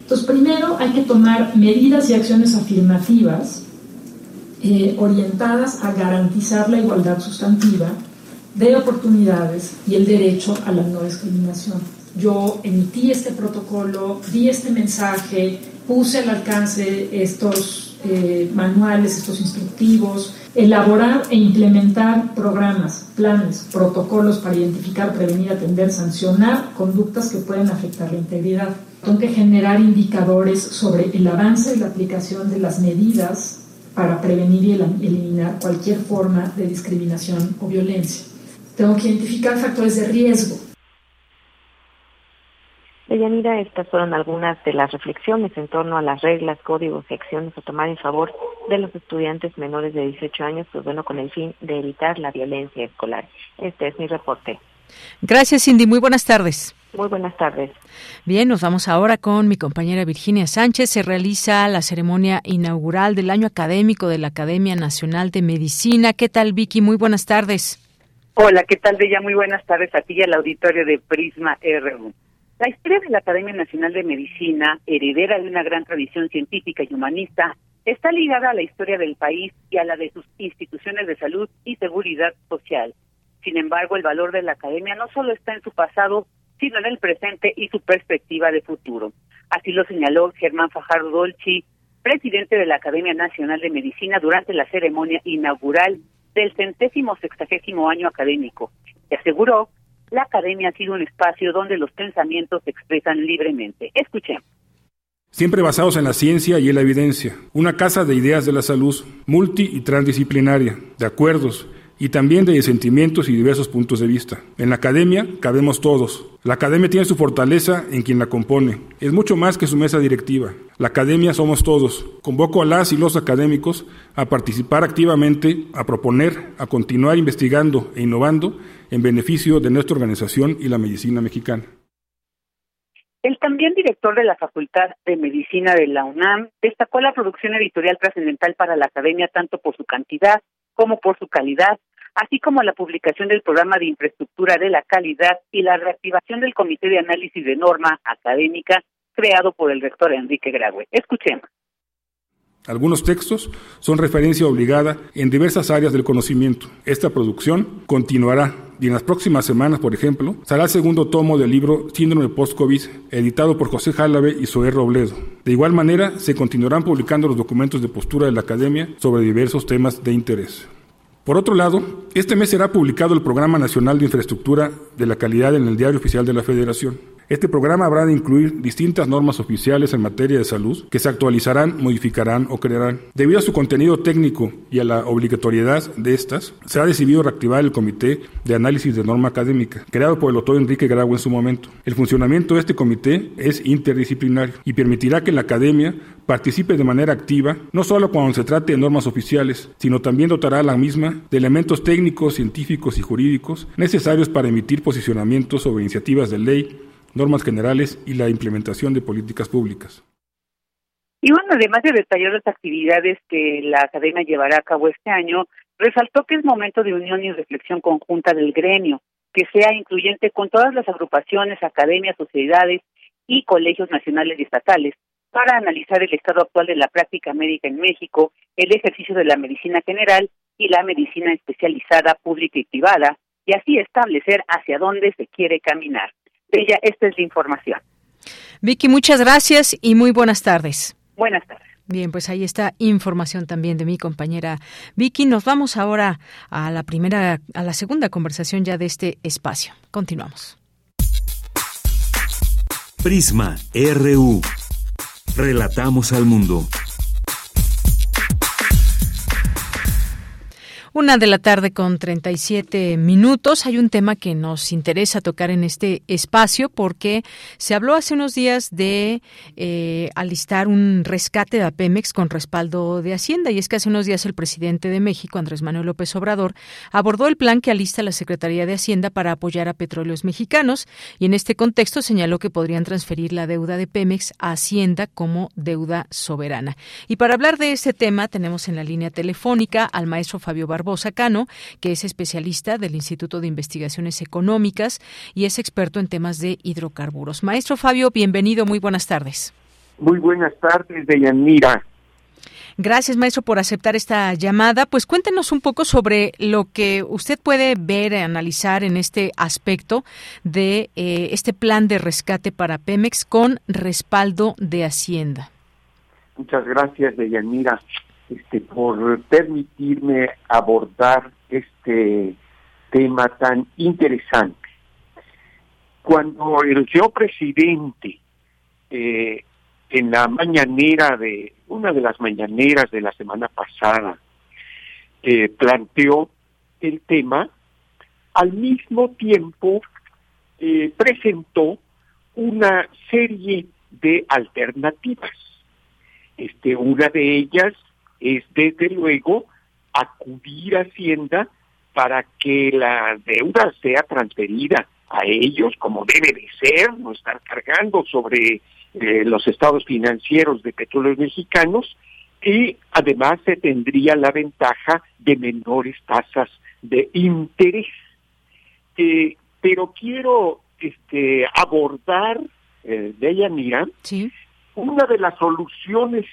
Entonces, primero hay que tomar medidas y acciones afirmativas eh, orientadas a garantizar la igualdad sustantiva de oportunidades y el derecho a la no discriminación. Yo emití este protocolo, di este mensaje, puse al alcance estos eh, manuales, estos instructivos, elaborar e implementar programas, planes, protocolos para identificar, prevenir, atender, sancionar conductas que pueden afectar la integridad. Tengo que generar indicadores sobre el avance y la aplicación de las medidas para prevenir y eliminar cualquier forma de discriminación o violencia. Tengo que identificar factores de riesgo. Deyanira, estas fueron algunas de las reflexiones en torno a las reglas, códigos y acciones a tomar en favor de los estudiantes menores de 18 años, pues bueno, con el fin de evitar la violencia escolar. Este es mi reporte. Gracias, Cindy. Muy buenas tardes. Muy buenas tardes. Bien, nos vamos ahora con mi compañera Virginia Sánchez. Se realiza la ceremonia inaugural del año académico de la Academia Nacional de Medicina. ¿Qué tal, Vicky? Muy buenas tardes. Hola, ¿qué tal, Bella? Muy buenas tardes a ti y al auditorio de Prisma RU. La historia de la Academia Nacional de Medicina, heredera de una gran tradición científica y humanista, está ligada a la historia del país y a la de sus instituciones de salud y seguridad social. Sin embargo, el valor de la academia no solo está en su pasado, sino en el presente y su perspectiva de futuro. Así lo señaló Germán Fajardo Dolci, presidente de la Academia Nacional de Medicina, durante la ceremonia inaugural del centésimo sexagésimo año académico. Y aseguró, la academia ha sido un espacio donde los pensamientos se expresan libremente. Escuchemos. Siempre basados en la ciencia y en la evidencia. Una casa de ideas de la salud, multi y transdisciplinaria, de acuerdos, y también de sentimientos y diversos puntos de vista. En la academia cabemos todos. La academia tiene su fortaleza en quien la compone. Es mucho más que su mesa directiva. La academia somos todos. Convoco a las y los académicos a participar activamente, a proponer, a continuar investigando e innovando en beneficio de nuestra organización y la medicina mexicana. El también director de la Facultad de Medicina de la UNAM destacó la producción editorial trascendental para la academia tanto por su cantidad como por su calidad, así como la publicación del programa de infraestructura de la calidad y la reactivación del Comité de Análisis de Norma Académica creado por el rector Enrique Graue. Escuchemos. Algunos textos son referencia obligada en diversas áreas del conocimiento. Esta producción continuará y en las próximas semanas, por ejemplo, será el segundo tomo del libro Síndrome Post-COVID, editado por José Jálave y Zoé Robledo. De igual manera, se continuarán publicando los documentos de postura de la Academia sobre diversos temas de interés. Por otro lado, este mes será publicado el Programa Nacional de Infraestructura de la Calidad en el Diario Oficial de la Federación. Este programa habrá de incluir distintas normas oficiales en materia de salud que se actualizarán, modificarán o crearán. Debido a su contenido técnico y a la obligatoriedad de estas, se ha decidido reactivar el Comité de Análisis de Norma Académica, creado por el doctor Enrique Grau en su momento. El funcionamiento de este comité es interdisciplinario y permitirá que la academia participe de manera activa, no solo cuando se trate de normas oficiales, sino también dotará a la misma de elementos técnicos, científicos y jurídicos necesarios para emitir posicionamientos sobre iniciativas de ley, normas generales y la implementación de políticas públicas. Y bueno, además de detallar las actividades que la Academia llevará a cabo este año, resaltó que es momento de unión y reflexión conjunta del gremio, que sea incluyente con todas las agrupaciones, academias, sociedades y colegios nacionales y estatales, para analizar el estado actual de la práctica médica en México, el ejercicio de la medicina general y la medicina especializada pública y privada, y así establecer hacia dónde se quiere caminar. Bella, esta es la información. Vicky, muchas gracias y muy buenas tardes. Buenas tardes. Bien, pues ahí está información también de mi compañera Vicky. Nos vamos ahora a la primera, a la segunda conversación ya de este espacio. Continuamos. Prisma RU. Relatamos al mundo. Una de la tarde con 37 minutos. Hay un tema que nos interesa tocar en este espacio porque se habló hace unos días de eh, alistar un rescate de Pemex con respaldo de Hacienda. Y es que hace unos días el presidente de México, Andrés Manuel López Obrador, abordó el plan que alista la Secretaría de Hacienda para apoyar a petróleos mexicanos. Y en este contexto señaló que podrían transferir la deuda de Pemex a Hacienda como deuda soberana. Y para hablar de este tema tenemos en la línea telefónica al maestro Fabio Barbosa Cano, que es especialista del Instituto de Investigaciones Económicas y es experto en temas de hidrocarburos. Maestro Fabio, bienvenido, muy buenas tardes. Muy buenas tardes, Deyanira. Gracias, maestro, por aceptar esta llamada. Pues cuéntenos un poco sobre lo que usted puede ver, analizar en este aspecto de eh, este plan de rescate para Pemex con respaldo de Hacienda. Muchas gracias, Deyanira este, por permitirme abordar este tema tan interesante. Cuando el señor presidente eh, en la mañanera de una de las mañaneras de la semana pasada eh, planteó el tema, al mismo tiempo eh, presentó una serie de alternativas. Este, una de ellas es desde luego acudir a Hacienda para que la deuda sea transferida a ellos como debe de ser, no estar cargando sobre eh, los estados financieros de petróleos mexicanos y además se tendría la ventaja de menores tasas de interés. Eh, pero quiero este, abordar, eh, de ella mira, una de las soluciones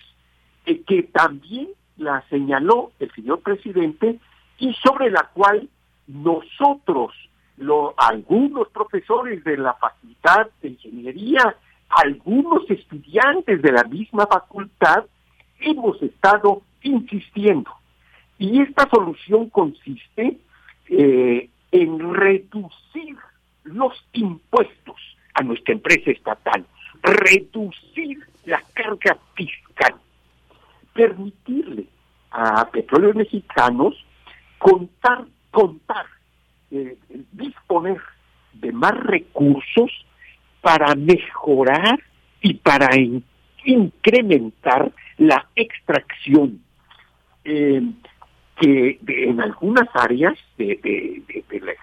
que también la señaló el señor presidente y sobre la cual nosotros, algunos profesores de la Facultad de Ingeniería, algunos estudiantes de la misma facultad, hemos estado insistiendo. Y esta solución consiste eh, en reducir los impuestos a nuestra empresa estatal, reducir la carga fiscal permitirle a petróleos mexicanos contar, contar, eh, disponer de más recursos para mejorar y para incrementar la extracción eh, que en algunas áreas de, la,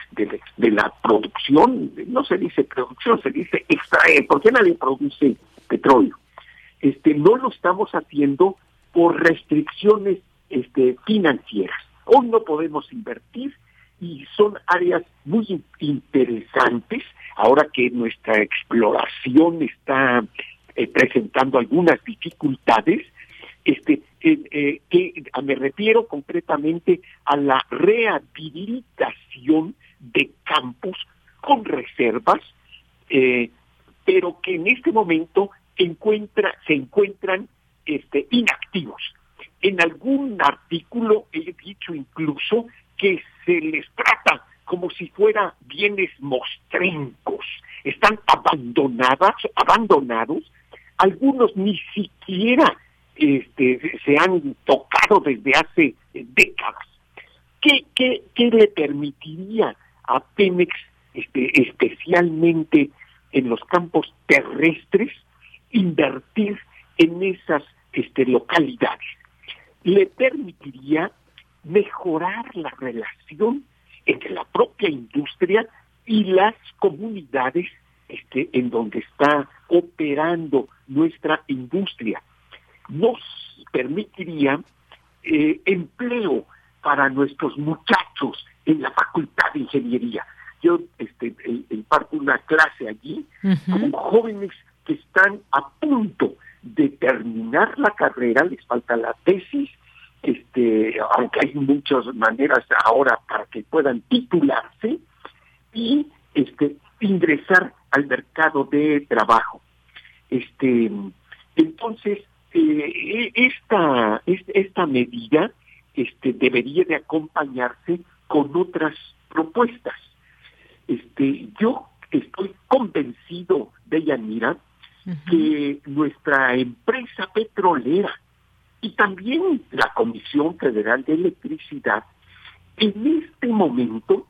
de, la, producción, no se dice producción, se dice extraer, porque nadie produce petróleo. Este, no lo estamos haciendo por restricciones este, financieras. Hoy no podemos invertir y son áreas muy interesantes ahora que nuestra exploración está eh, presentando algunas dificultades este eh, que me refiero concretamente a la rehabilitación de campos con reservas eh, pero que en este momento encuentra se encuentran este, inactivos. En algún artículo he dicho incluso que se les trata como si fueran bienes mostrencos, están abandonadas, abandonados, algunos ni siquiera este, se han tocado desde hace décadas. ¿Qué, qué, qué le permitiría a Pemex, este, especialmente en los campos terrestres, invertir en esas este, localidades. Le permitiría mejorar la relación entre la propia industria y las comunidades este, en donde está operando nuestra industria. Nos permitiría eh, empleo para nuestros muchachos en la Facultad de Ingeniería. Yo este, imparto una clase allí con jóvenes que están a punto de terminar la carrera, les falta la tesis, este, aunque hay muchas maneras ahora para que puedan titularse y este, ingresar al mercado de trabajo. Este, entonces, eh, esta, esta medida este, debería de acompañarse con otras propuestas. Este, yo estoy convencido de Yanira que nuestra empresa petrolera y también la Comisión Federal de Electricidad en este momento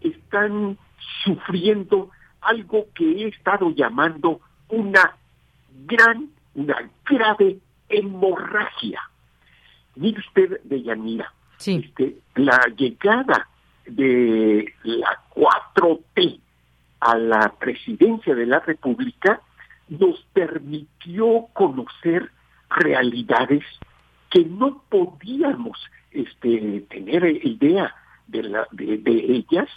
están sufriendo algo que he estado llamando una gran, una grave hemorragia. Mire usted, Deyanira, este, la llegada de la 4T a la presidencia de la República nos permitió conocer realidades que no podíamos este, tener idea de, la, de, ellas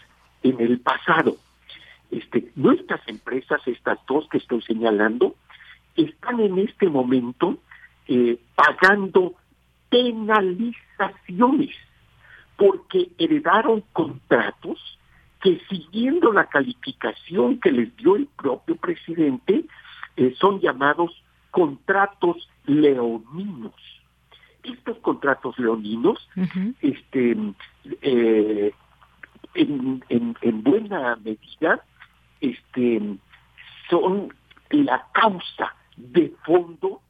en el pasado. Este, nuestras empresas, estas dos que estoy señalando, están en este momento eh, pagando penalizaciones porque heredaron contratos que siguiendo la calificación que les dio el propio presidente, eh, son llamados contratos leoninos. Estos contratos leoninos, este, eh, en, en, buena medida, este, son la causa de fondo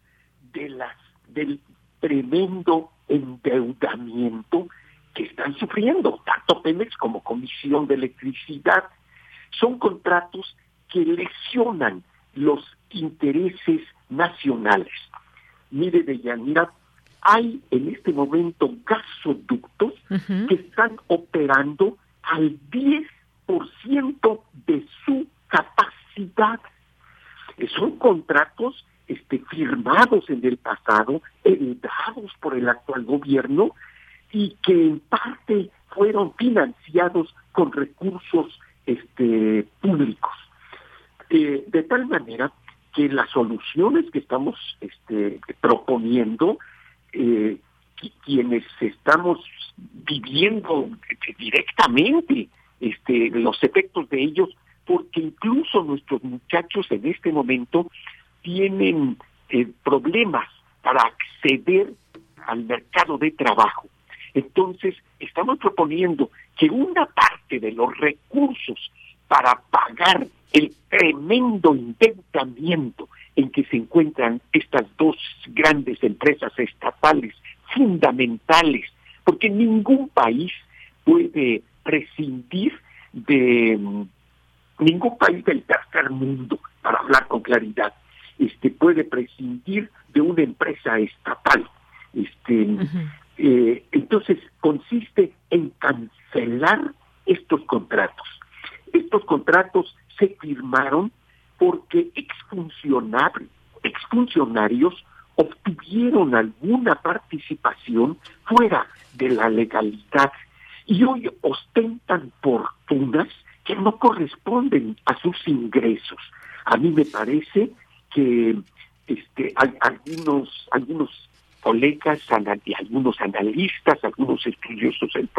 de las del tremendo endeudamiento que están sufriendo tanto Pemex como Comisión de Electricidad. Son contratos que lesionan los intereses nacionales. Mire, Deyanira, hay en este momento gasoductos que están operando al 10% de su capacidad. Son contratos este, firmados en el pasado, heredados por el actual gobierno y que en parte fueron financiados con recursos este, públicos. Eh, de tal manera que las soluciones que estamos este, proponiendo, eh, quienes estamos viviendo directamente este, los efectos de ellos, porque incluso nuestros muchachos en este momento tienen eh, problemas para acceder al mercado de trabajo. Entonces, estamos proponiendo que una parte de los recursos para pagar el tremendo endeudamiento en que se encuentran estas dos grandes empresas estatales fundamentales, porque ningún país puede prescindir de ningún país del tercer mundo, para hablar con claridad, este puede prescindir de una empresa estatal. Este, eh, entonces consiste en cancelar estos contratos. Estos contratos se firmaron porque exfuncionarios, obtuvieron alguna participación fuera de la legalidad y hoy ostentan fortunas que no corresponden a sus ingresos. A mí me parece que este, algunos, algunos colegas, algunos analistas, algunos estudiosos del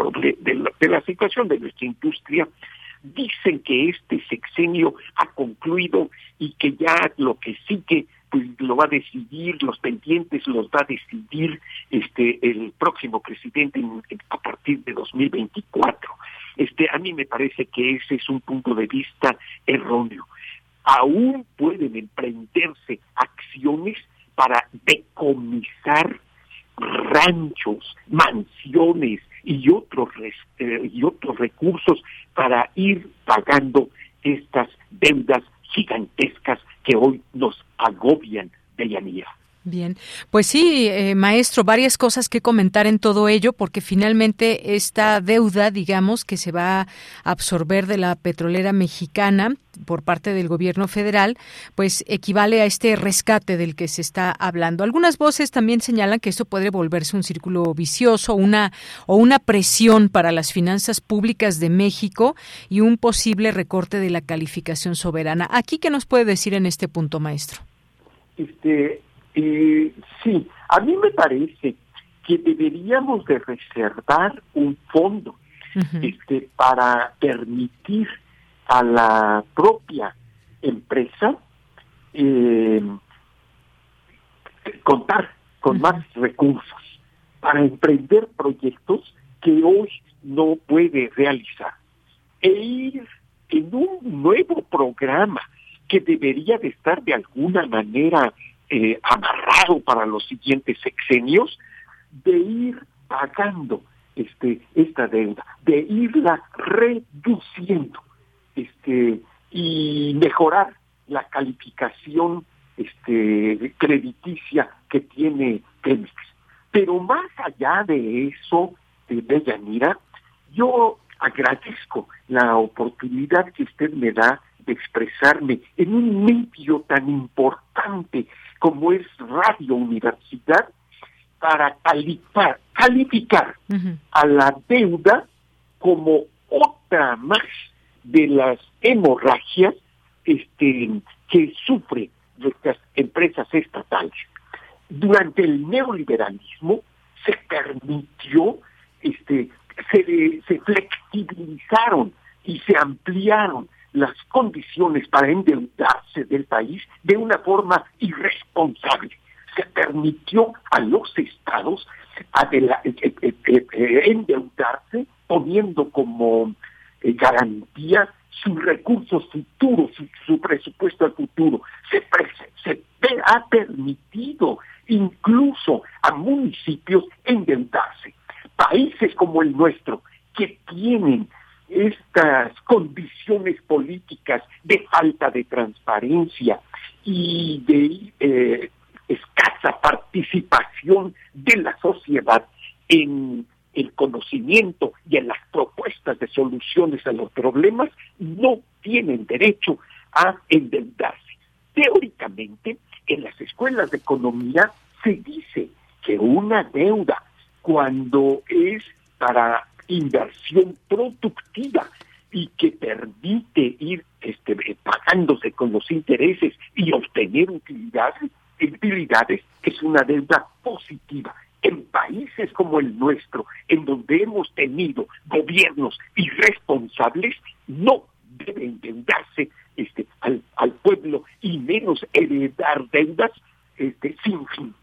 de, de la situación de nuestra industria, dicen que este sexenio ha concluido y que ya lo que sigue pues lo va a decidir, los pendientes los va a decidir este el próximo presidente a partir de 2024. Este a mí me parece que ese es un punto de vista erróneo. Aún pueden emprenderse acciones para decomisar ranchos, mansiones y otros eh, y otros recursos para ir pagando estas deudas gigantescas que hoy nos agobian de Yanira. Bien, pues sí, eh, maestro, varias cosas que comentar en todo ello, porque finalmente esta deuda, digamos, que se va a absorber de la petrolera mexicana por parte del gobierno federal, pues equivale a este rescate del que se está hablando. Algunas voces también señalan que esto puede volverse un círculo vicioso, una o una presión para las finanzas públicas de México y un posible recorte de la calificación soberana. Aquí qué nos puede decir en este punto, maestro. Este, eh, sí, a mí me parece que deberíamos de reservar un fondo este, para permitir a la propia empresa eh, contar con más recursos para emprender proyectos que hoy no puede realizar. E ir en un nuevo programa que debería de estar de alguna manera eh, amarrado para los siguientes sexenios, de ir pagando este esta deuda, de irla reduciendo, este y mejorar la calificación este crediticia que tiene Pemex. Pero más allá de eso, de Deyanira, yo agradezco la oportunidad que usted me da de expresarme en un medio tan importante como es Radio Universidad para calificar, a la deuda como otra más de las hemorragias este, que sufren nuestras empresas estatales. Durante el neoliberalismo se permitió, este, se, se flexibilizaron y se ampliaron las condiciones para endeudarse del país de una forma irresponsable. Se permitió a los estados eh, eh, eh, endeudarse poniendo como garantía sus recursos futuros, su, presupuesto al futuro. Se, se ha permitido incluso a municipios endeudarse. Países como el nuestro, que tienen estas condiciones políticas de falta de transparencia y de eh, escasa participación de la sociedad en el conocimiento y en las propuestas de soluciones a los problemas, no tienen derecho a endeudarse. Teóricamente, en las escuelas de economía se dice que una deuda, cuando es para inversión productiva y que permite ir este, pagándose con los intereses y obtener utilidades, utilidades es una deuda positiva. En países como el nuestro, en donde hemos tenido gobiernos irresponsables, no debe endeudarse este, al, al pueblo y menos heredar deudas este, sin fin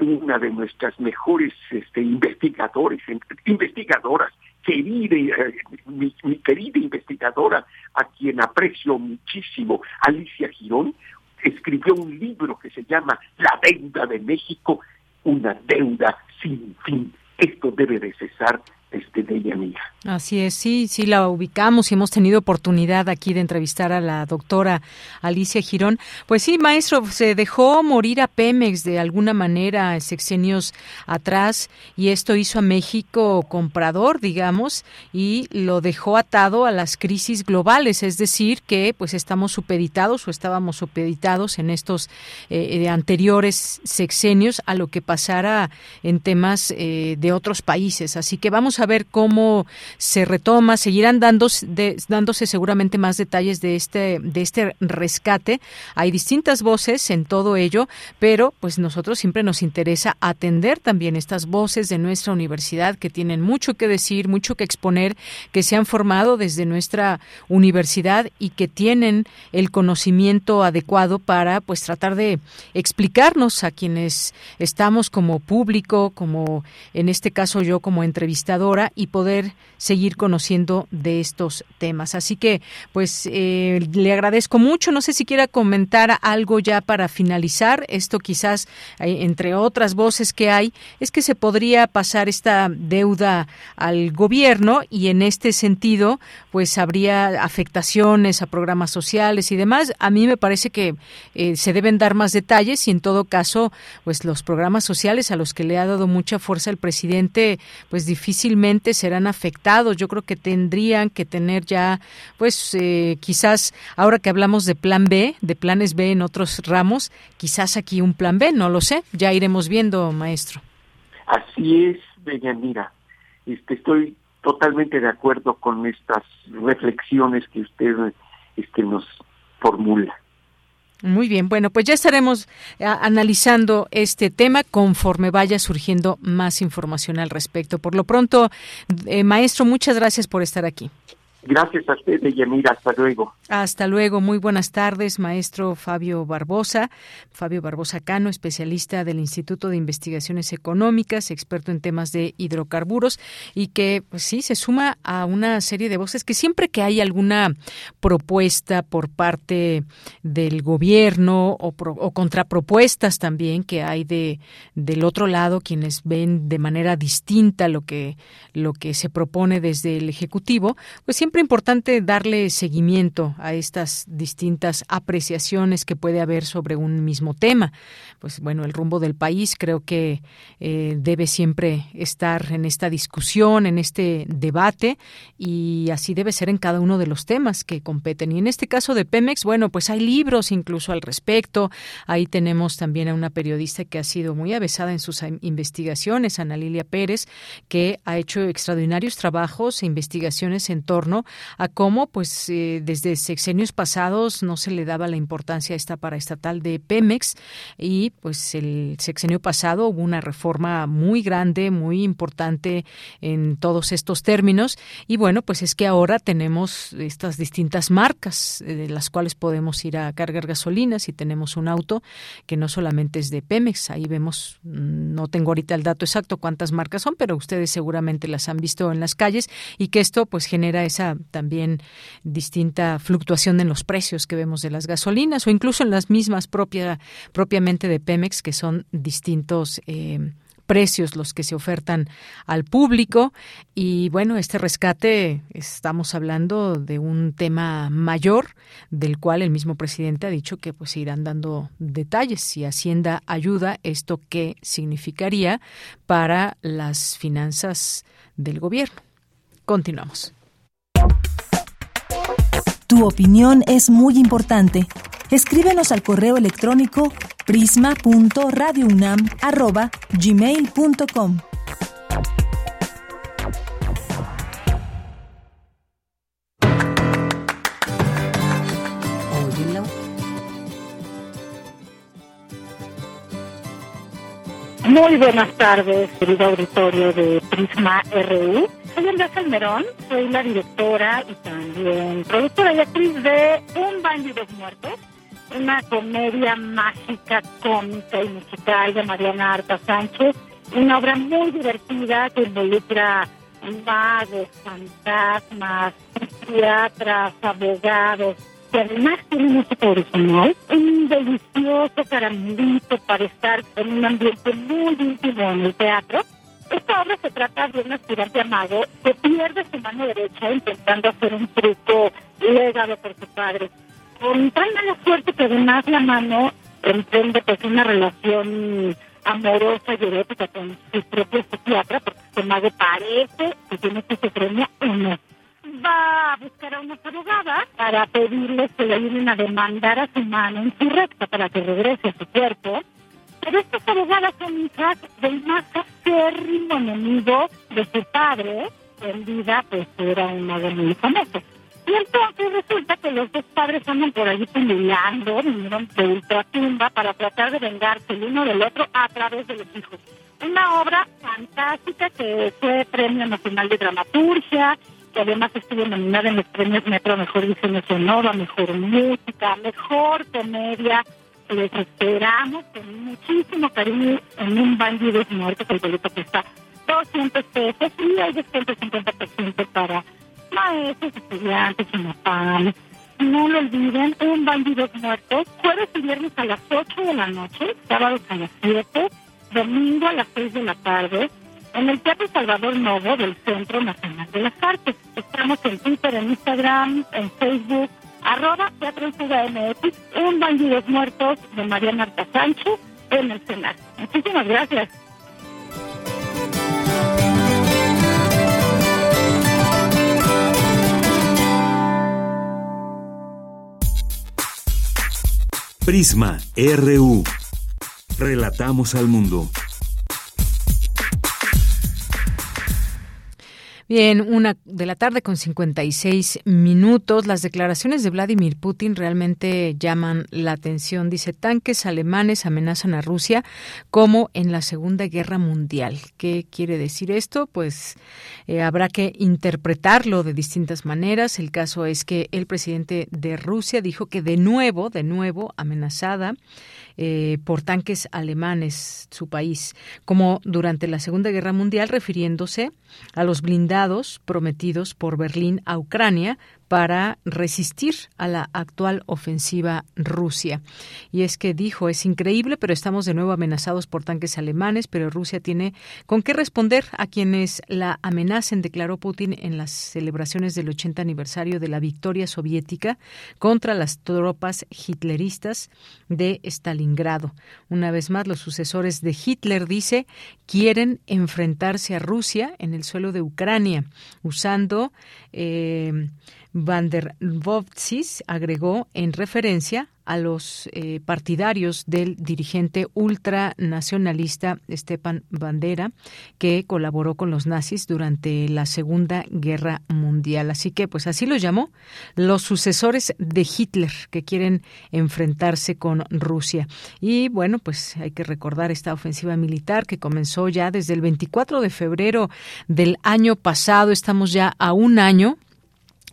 una de nuestras mejores este, investigadores, investigadoras querida, eh, mi, querida investigadora, a quien aprecio muchísimo, Alicia Girón, escribió un libro que se llama La deuda de México, una deuda sin fin. Esto debe de cesar este, de ella Así es, sí, sí la ubicamos y hemos tenido oportunidad aquí de entrevistar a la doctora Alicia Girón. Pues sí, maestro, se dejó morir a Pemex de alguna manera sexenios atrás y esto hizo a México comprador, digamos, y lo dejó atado a las crisis globales, es decir, que pues estamos supeditados o estábamos supeditados en estos eh, anteriores sexenios a lo que pasara en temas eh, de otros países. Así que vamos a ver cómo se retoma, seguirán dándose, dándose seguramente más detalles de este, de este rescate. Hay distintas voces en todo ello, pero pues nosotros siempre nos interesa atender también estas voces de nuestra universidad que tienen mucho que decir, mucho que exponer, que se han formado desde nuestra universidad y que tienen el conocimiento adecuado para pues tratar de explicarnos a quienes estamos como público, como en este caso yo como y poder seguir conociendo de estos temas. Así que, pues, eh, le agradezco mucho. No sé si quiera comentar algo ya para finalizar. Esto quizás, eh, entre otras voces que hay, es que se podría pasar esta deuda al gobierno y en este sentido, pues, habría afectaciones a programas sociales y demás. A mí me parece que eh, se deben dar más detalles y en todo caso, pues, los programas sociales a los que le ha dado mucha fuerza el presidente, pues, difícilmente serán afectados. Yo creo que tendrían que tener ya, pues eh, quizás ahora que hablamos de plan B, de planes B en otros ramos, quizás aquí un plan B, no lo sé. Ya iremos viendo, maestro. Así es, Mira, Este, estoy totalmente de acuerdo con estas reflexiones que usted este, nos formula. Muy bien, bueno, pues ya estaremos eh, analizando este tema conforme vaya surgiendo más información al respecto. Por lo pronto, eh, maestro, muchas gracias por estar aquí. Gracias a usted, Yanira. Hasta luego. Hasta luego. Muy buenas tardes, maestro Fabio Barbosa. Fabio Barbosa Cano, especialista del Instituto de Investigaciones Económicas, experto en temas de hidrocarburos y que, pues sí, se suma a una serie de voces que siempre que hay alguna propuesta por parte del gobierno o, o contrapropuestas también que hay de del otro lado quienes ven de manera distinta lo que lo que se propone desde el ejecutivo, pues siempre importante darle seguimiento a estas distintas apreciaciones que puede haber sobre un mismo tema. Pues bueno, el rumbo del país creo que eh, debe siempre estar en esta discusión, en este debate y así debe ser en cada uno de los temas que competen. Y en este caso de Pemex, bueno, pues hay libros incluso al respecto. Ahí tenemos también a una periodista que ha sido muy avesada en sus investigaciones, Ana Lilia Pérez, que ha hecho extraordinarios trabajos e investigaciones en torno a cómo, pues, eh, desde sexenios pasados no se le daba la importancia a esta paraestatal de Pemex y, pues, el sexenio pasado hubo una reforma muy grande, muy importante en todos estos términos. Y, bueno, pues es que ahora tenemos estas distintas marcas eh, de las cuales podemos ir a cargar gasolina si tenemos un auto que no solamente es de Pemex, ahí vemos, mm, no tengo ahorita el dato exacto cuántas marcas son, pero ustedes seguramente las han visto en las calles y que esto pues genera esa también distinta fluctuación en los precios que vemos de las gasolinas o incluso en las mismas propia, propiamente de Pemex, que son distintos. Eh, precios los que se ofertan al público y bueno este rescate estamos hablando de un tema mayor del cual el mismo presidente ha dicho que pues irán dando detalles si Hacienda ayuda esto qué significaría para las finanzas del gobierno continuamos tu opinión es muy importante. Escríbenos al correo electrónico prisma.radiounam@gmail.com. Muy buenas tardes, querido auditorio de Prisma RU. Soy Andrea Salmerón, soy la directora y también productora y actriz de Un baño y dos muertos, una comedia mágica, cómica y musical de Mariana Arta Sánchez, una obra muy divertida que involucra magos, fantasmas, psiquiatras, abogados, que además tiene música original, un delicioso caramelito para estar en un ambiente muy íntimo en el teatro esta obra se trata de un aspirante mago que pierde su mano derecha intentando hacer un truco legado por su padre. Con tan mala suerte que además la mano emprende pues una relación amorosa y erótica con su propio psiquiatra, porque este mago parece que tiene esquizofrenia o no. Va a buscar a una abogada para pedirle que le ayuden a demandar a su mano en su recta para que regrese a su cuerpo pero estas abogadas son hijas del más acérrimo enemigo de su padre, que en vida pues era un mago muy famoso. Y entonces resulta que los dos padres andan por allí peleando, vinieron de ultratumba para tratar de vengarse el uno del otro a través de los hijos. Una obra fantástica que fue Premio Nacional de Dramaturgia, que además estuvo nominada en los premios Metro Mejor Diseño Sonoro, Mejor Música, Mejor Comedia, les esperamos con muchísimo cariño en un bandido muerto que el boleto cuesta 200 pesos y hay descuento 50% para maestros, estudiantes y napales. No lo olviden, un bandido muerto, jueves y a las 8 de la noche, sábados a las 7, domingo a las 6 de la tarde, en el Teatro Salvador Novo del Centro Nacional de las Artes. Estamos en Twitter, en Instagram, en Facebook, arroba Teatro MX, un bandidos muertos de Mariana Arta Sánchez en el Senado. Muchísimas gracias. Prisma RU. Relatamos al mundo. Bien, una de la tarde con 56 minutos. Las declaraciones de Vladimir Putin realmente llaman la atención. Dice, tanques alemanes amenazan a Rusia como en la Segunda Guerra Mundial. ¿Qué quiere decir esto? Pues eh, habrá que interpretarlo de distintas maneras. El caso es que el presidente de Rusia dijo que de nuevo, de nuevo, amenazada eh, por tanques alemanes su país, como durante la Segunda Guerra Mundial, refiriéndose a los blindados prometidos por Berlín a Ucrania para resistir a la actual ofensiva Rusia. Y es que dijo, es increíble, pero estamos de nuevo amenazados por tanques alemanes, pero Rusia tiene con qué responder a quienes la amenacen, declaró Putin en las celebraciones del 80 aniversario de la victoria soviética contra las tropas hitleristas de Stalingrado. Una vez más, los sucesores de Hitler, dice, quieren enfrentarse a Rusia en el suelo de Ucrania, usando eh, Van der agregó en referencia a los eh, partidarios del dirigente ultranacionalista Stepan Bandera, que colaboró con los nazis durante la Segunda Guerra Mundial. Así que, pues así lo llamó, los sucesores de Hitler que quieren enfrentarse con Rusia. Y bueno, pues hay que recordar esta ofensiva militar que comenzó ya desde el 24 de febrero del año pasado. Estamos ya a un año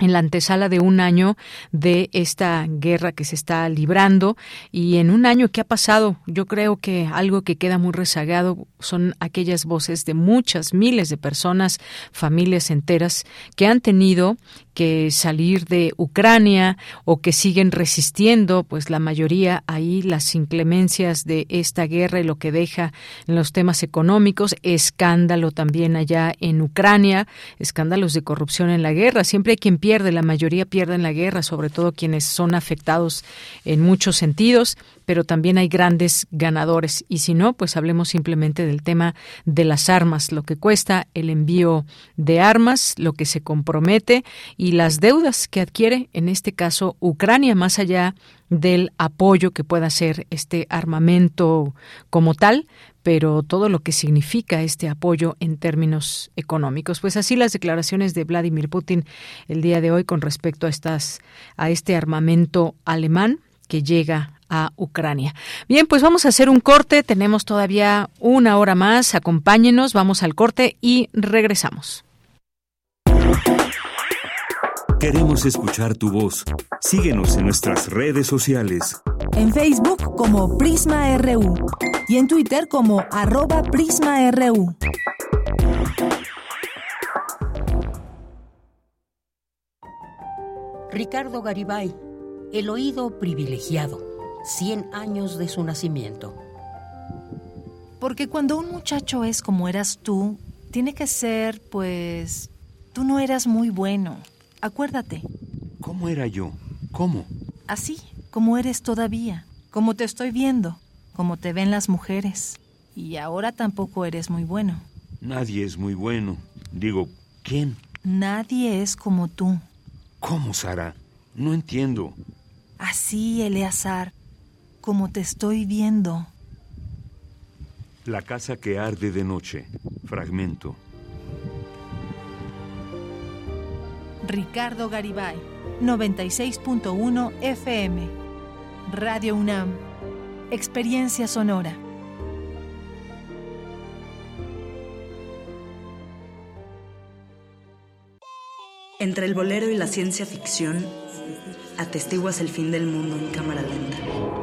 en la antesala de un año de esta guerra que se está librando. Y en un año que ha pasado, yo creo que algo que queda muy rezagado son aquellas voces de muchas miles de personas, familias enteras que han tenido que salir de Ucrania o que siguen resistiendo, pues la mayoría ahí las inclemencias de esta guerra y lo que deja en los temas económicos, escándalo también allá en Ucrania, escándalos de corrupción en la guerra, siempre hay quien pierde, la mayoría pierde en la guerra, sobre todo quienes son afectados en muchos sentidos, pero también hay grandes ganadores. Y si no, pues hablemos simplemente del tema de las armas, lo que cuesta el envío de armas, lo que se compromete y las deudas que adquiere, en este caso, Ucrania, más allá del apoyo que pueda ser este armamento como tal, pero todo lo que significa este apoyo en términos económicos. Pues así las declaraciones de Vladimir Putin el día de hoy con respecto a estas a este armamento alemán que llega a Ucrania. Bien, pues vamos a hacer un corte, tenemos todavía una hora más, acompáñenos, vamos al corte y regresamos. Queremos escuchar tu voz. Síguenos en nuestras redes sociales. En Facebook como Prisma RU y en Twitter como arroba PrismaRU. Ricardo Garibay, el oído privilegiado, 100 años de su nacimiento. Porque cuando un muchacho es como eras tú, tiene que ser, pues, tú no eras muy bueno. Acuérdate. ¿Cómo era yo? ¿Cómo? Así, como eres todavía, como te estoy viendo, como te ven las mujeres. Y ahora tampoco eres muy bueno. Nadie es muy bueno. Digo, ¿quién? Nadie es como tú. ¿Cómo, Sara? No entiendo. Así, Eleazar, como te estoy viendo. La casa que arde de noche. Fragmento. Ricardo Garibay, 96.1 FM. Radio UNAM. Experiencia sonora. Entre el bolero y la ciencia ficción, atestiguas el fin del mundo en cámara lenta.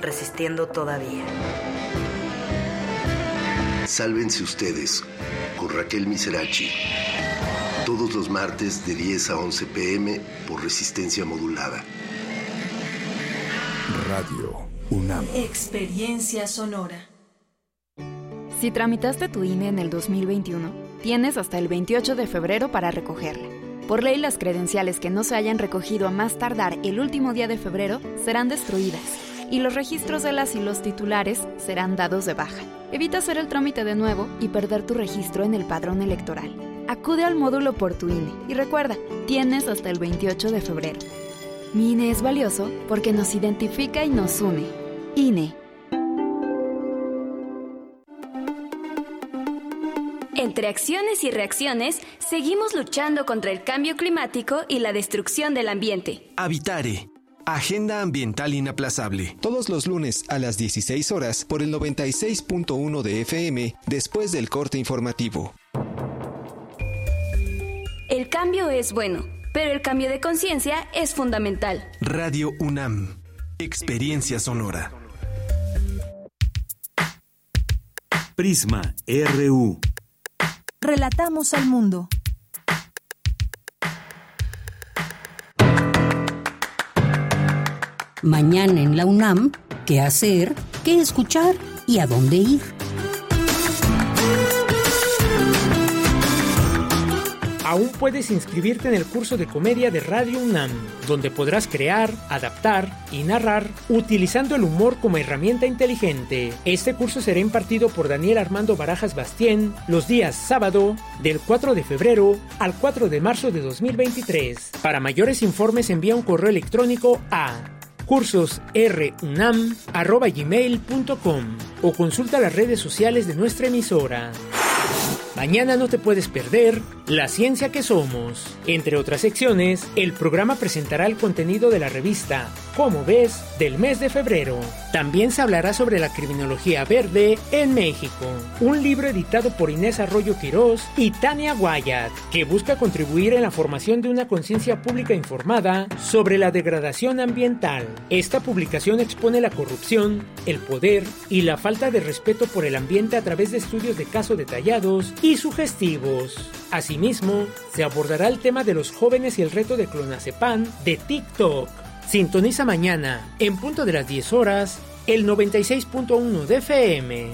Resistiendo todavía. Sálvense ustedes con Raquel Miserachi. Todos los martes de 10 a 11 pm por resistencia modulada. Radio UNAM. Experiencia sonora. Si tramitaste tu INE en el 2021, tienes hasta el 28 de febrero para recogerla. Por ley, las credenciales que no se hayan recogido a más tardar el último día de febrero serán destruidas y los registros de las y los titulares serán dados de baja. Evita hacer el trámite de nuevo y perder tu registro en el padrón electoral. Acude al módulo por tu INE y recuerda, tienes hasta el 28 de febrero. Mi INE es valioso porque nos identifica y nos une. INE. Entre acciones y reacciones, seguimos luchando contra el cambio climático y la destrucción del ambiente. Habitare. Agenda Ambiental Inaplazable. Todos los lunes a las 16 horas por el 96.1 de FM después del corte informativo. El cambio es bueno, pero el cambio de conciencia es fundamental. Radio UNAM. Experiencia sonora. Prisma RU. Relatamos al mundo. Mañana en la UNAM, ¿qué hacer? ¿Qué escuchar? ¿Y a dónde ir? Aún puedes inscribirte en el curso de comedia de Radio UNAM, donde podrás crear, adaptar y narrar utilizando el humor como herramienta inteligente. Este curso será impartido por Daniel Armando Barajas Bastien los días sábado del 4 de febrero al 4 de marzo de 2023. Para mayores informes envía un correo electrónico a cursosrunam.gmail.com o consulta las redes sociales de nuestra emisora. Mañana no te puedes perder La Ciencia que Somos. Entre otras secciones, el programa presentará el contenido de la revista Como ves del mes de febrero. También se hablará sobre la criminología verde en México, un libro editado por Inés Arroyo Quirós y Tania Guayat, que busca contribuir en la formación de una conciencia pública informada sobre la degradación ambiental. Esta publicación expone la corrupción, el poder y la falta de respeto por el ambiente a través de estudios de caso detallados sugestivos. Asimismo, se abordará el tema de los jóvenes y el reto de clonazepam de TikTok. Sintoniza mañana, en punto de las 10 horas, el 96.1 de FM.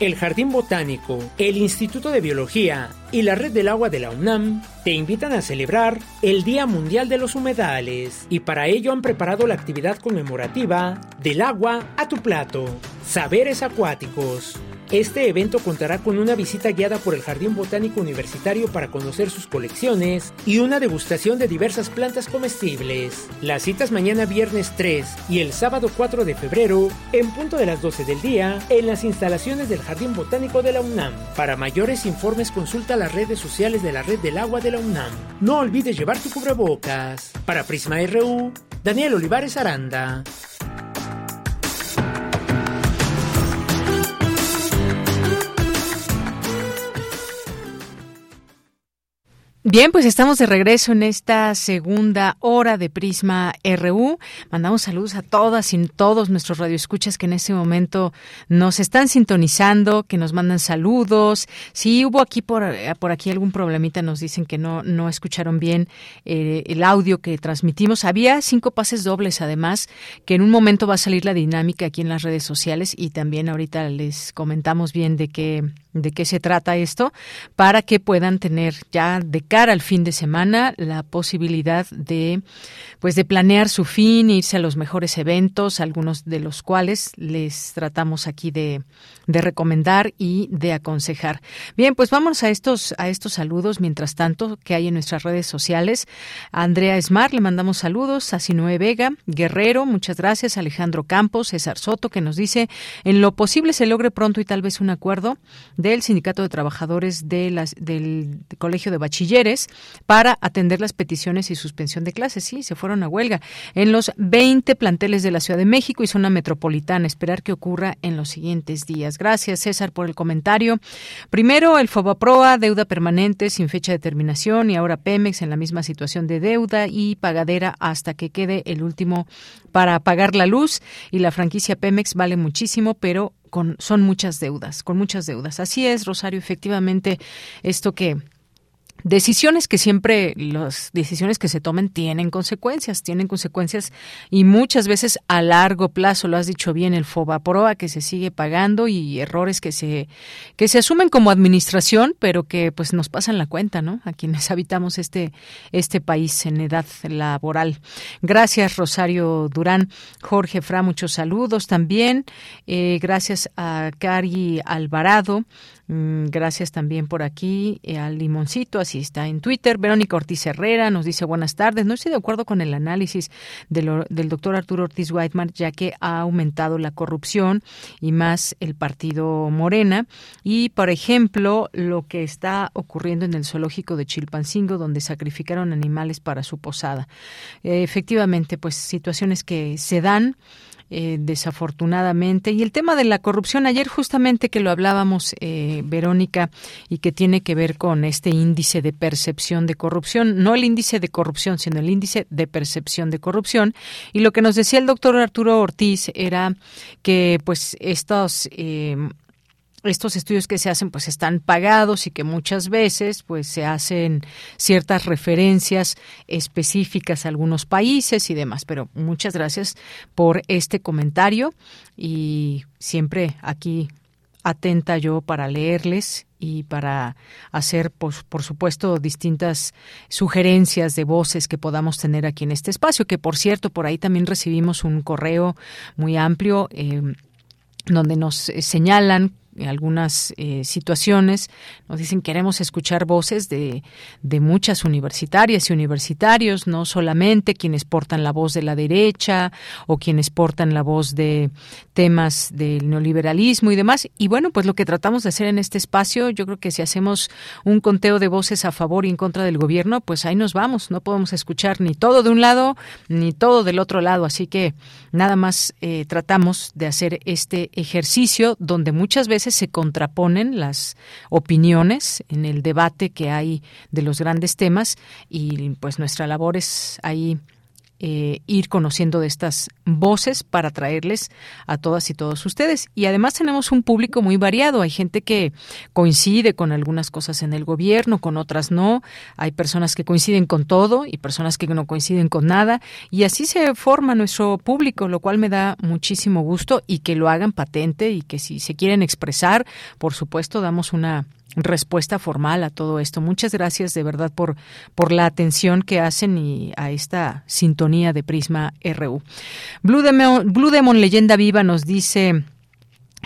El Jardín Botánico, el Instituto de Biología y la Red del Agua de la UNAM te invitan a celebrar el Día Mundial de los Humedales y para ello han preparado la actividad conmemorativa del agua a tu plato, Saberes Acuáticos. Este evento contará con una visita guiada por el Jardín Botánico Universitario para conocer sus colecciones y una degustación de diversas plantas comestibles. Las citas mañana viernes 3 y el sábado 4 de febrero en punto de las 12 del día en las instalaciones del Jardín Botánico de la UNAM. Para mayores informes consulta las redes sociales de la Red del Agua de la UNAM. No olvides llevar tu cubrebocas. Para Prisma RU, Daniel Olivares Aranda. Bien, pues estamos de regreso en esta segunda hora de Prisma RU. Mandamos saludos a todas y todos nuestros radioescuchas que en este momento nos están sintonizando, que nos mandan saludos. Si hubo aquí por, por aquí algún problemita, nos dicen que no, no escucharon bien eh, el audio que transmitimos. Había cinco pases dobles, además, que en un momento va a salir la dinámica aquí en las redes sociales y también ahorita les comentamos bien de qué de qué se trata esto para que puedan tener ya de cara al fin de semana la posibilidad de pues de planear su fin, irse a los mejores eventos, algunos de los cuales les tratamos aquí de, de recomendar y de aconsejar. Bien, pues vamos a estos a estos saludos mientras tanto que hay en nuestras redes sociales. A Andrea Esmar le mandamos saludos, a Sinoe Vega, Guerrero, muchas gracias, Alejandro Campos, César Soto que nos dice en lo posible se logre pronto y tal vez un acuerdo del Sindicato de Trabajadores de las, del Colegio de Bachilleres para atender las peticiones y suspensión de clases. Sí, se fueron a huelga en los 20 planteles de la Ciudad de México y zona metropolitana. Esperar que ocurra en los siguientes días. Gracias, César, por el comentario. Primero, el Fobaproa, deuda permanente sin fecha de terminación y ahora Pemex en la misma situación de deuda y pagadera hasta que quede el último para pagar la luz y la franquicia Pemex vale muchísimo, pero con, son muchas deudas, con muchas deudas. Así es, Rosario, efectivamente, esto que decisiones que siempre las decisiones que se tomen tienen consecuencias, tienen consecuencias y muchas veces a largo plazo, lo has dicho bien, el Fobaproa que se sigue pagando y errores que se que se asumen como administración, pero que pues nos pasan la cuenta, ¿no? A quienes habitamos este este país en edad laboral. Gracias Rosario Durán, Jorge Fra, muchos saludos también. Eh, gracias a Cari Alvarado. Mm, gracias también por aquí eh, al Limoncito, así está en Twitter. Verónica Ortiz Herrera nos dice buenas tardes. No estoy de acuerdo con el análisis del doctor Arturo Ortiz Whiteman, ya que ha aumentado la corrupción y más el partido Morena. Y, por ejemplo, lo que está ocurriendo en el zoológico de Chilpancingo, donde sacrificaron animales para su posada. Efectivamente, pues situaciones que se dan eh, desafortunadamente. Y el tema de la corrupción, ayer justamente que lo hablábamos, eh, Verónica, y que tiene que ver con este índice de percepción de corrupción, no el índice de corrupción, sino el índice de percepción de corrupción. Y lo que nos decía el doctor Arturo Ortiz era que pues estos... Eh, estos estudios que se hacen pues están pagados y que muchas veces pues se hacen ciertas referencias específicas a algunos países y demás. Pero muchas gracias por este comentario y siempre aquí atenta yo para leerles y para hacer, pues, por supuesto, distintas sugerencias de voces que podamos tener aquí en este espacio, que por cierto, por ahí también recibimos un correo muy amplio. Eh, donde nos señalan algunas eh, situaciones nos dicen queremos escuchar voces de, de muchas universitarias y universitarios, no solamente quienes portan la voz de la derecha o quienes portan la voz de temas del neoliberalismo y demás. Y bueno, pues lo que tratamos de hacer en este espacio, yo creo que si hacemos un conteo de voces a favor y en contra del gobierno, pues ahí nos vamos. No podemos escuchar ni todo de un lado ni todo del otro lado. Así que nada más eh, tratamos de hacer este ejercicio donde muchas veces se contraponen las opiniones en el debate que hay de los grandes temas y pues nuestra labor es ahí eh, ir conociendo de estas voces para traerles a todas y todos ustedes. Y además tenemos un público muy variado. Hay gente que coincide con algunas cosas en el gobierno, con otras no. Hay personas que coinciden con todo y personas que no coinciden con nada. Y así se forma nuestro público, lo cual me da muchísimo gusto y que lo hagan patente y que si se quieren expresar, por supuesto, damos una respuesta formal a todo esto. Muchas gracias de verdad por, por la atención que hacen y a esta sintonía de Prisma RU. Blue Demon, Blue Demon Leyenda Viva nos dice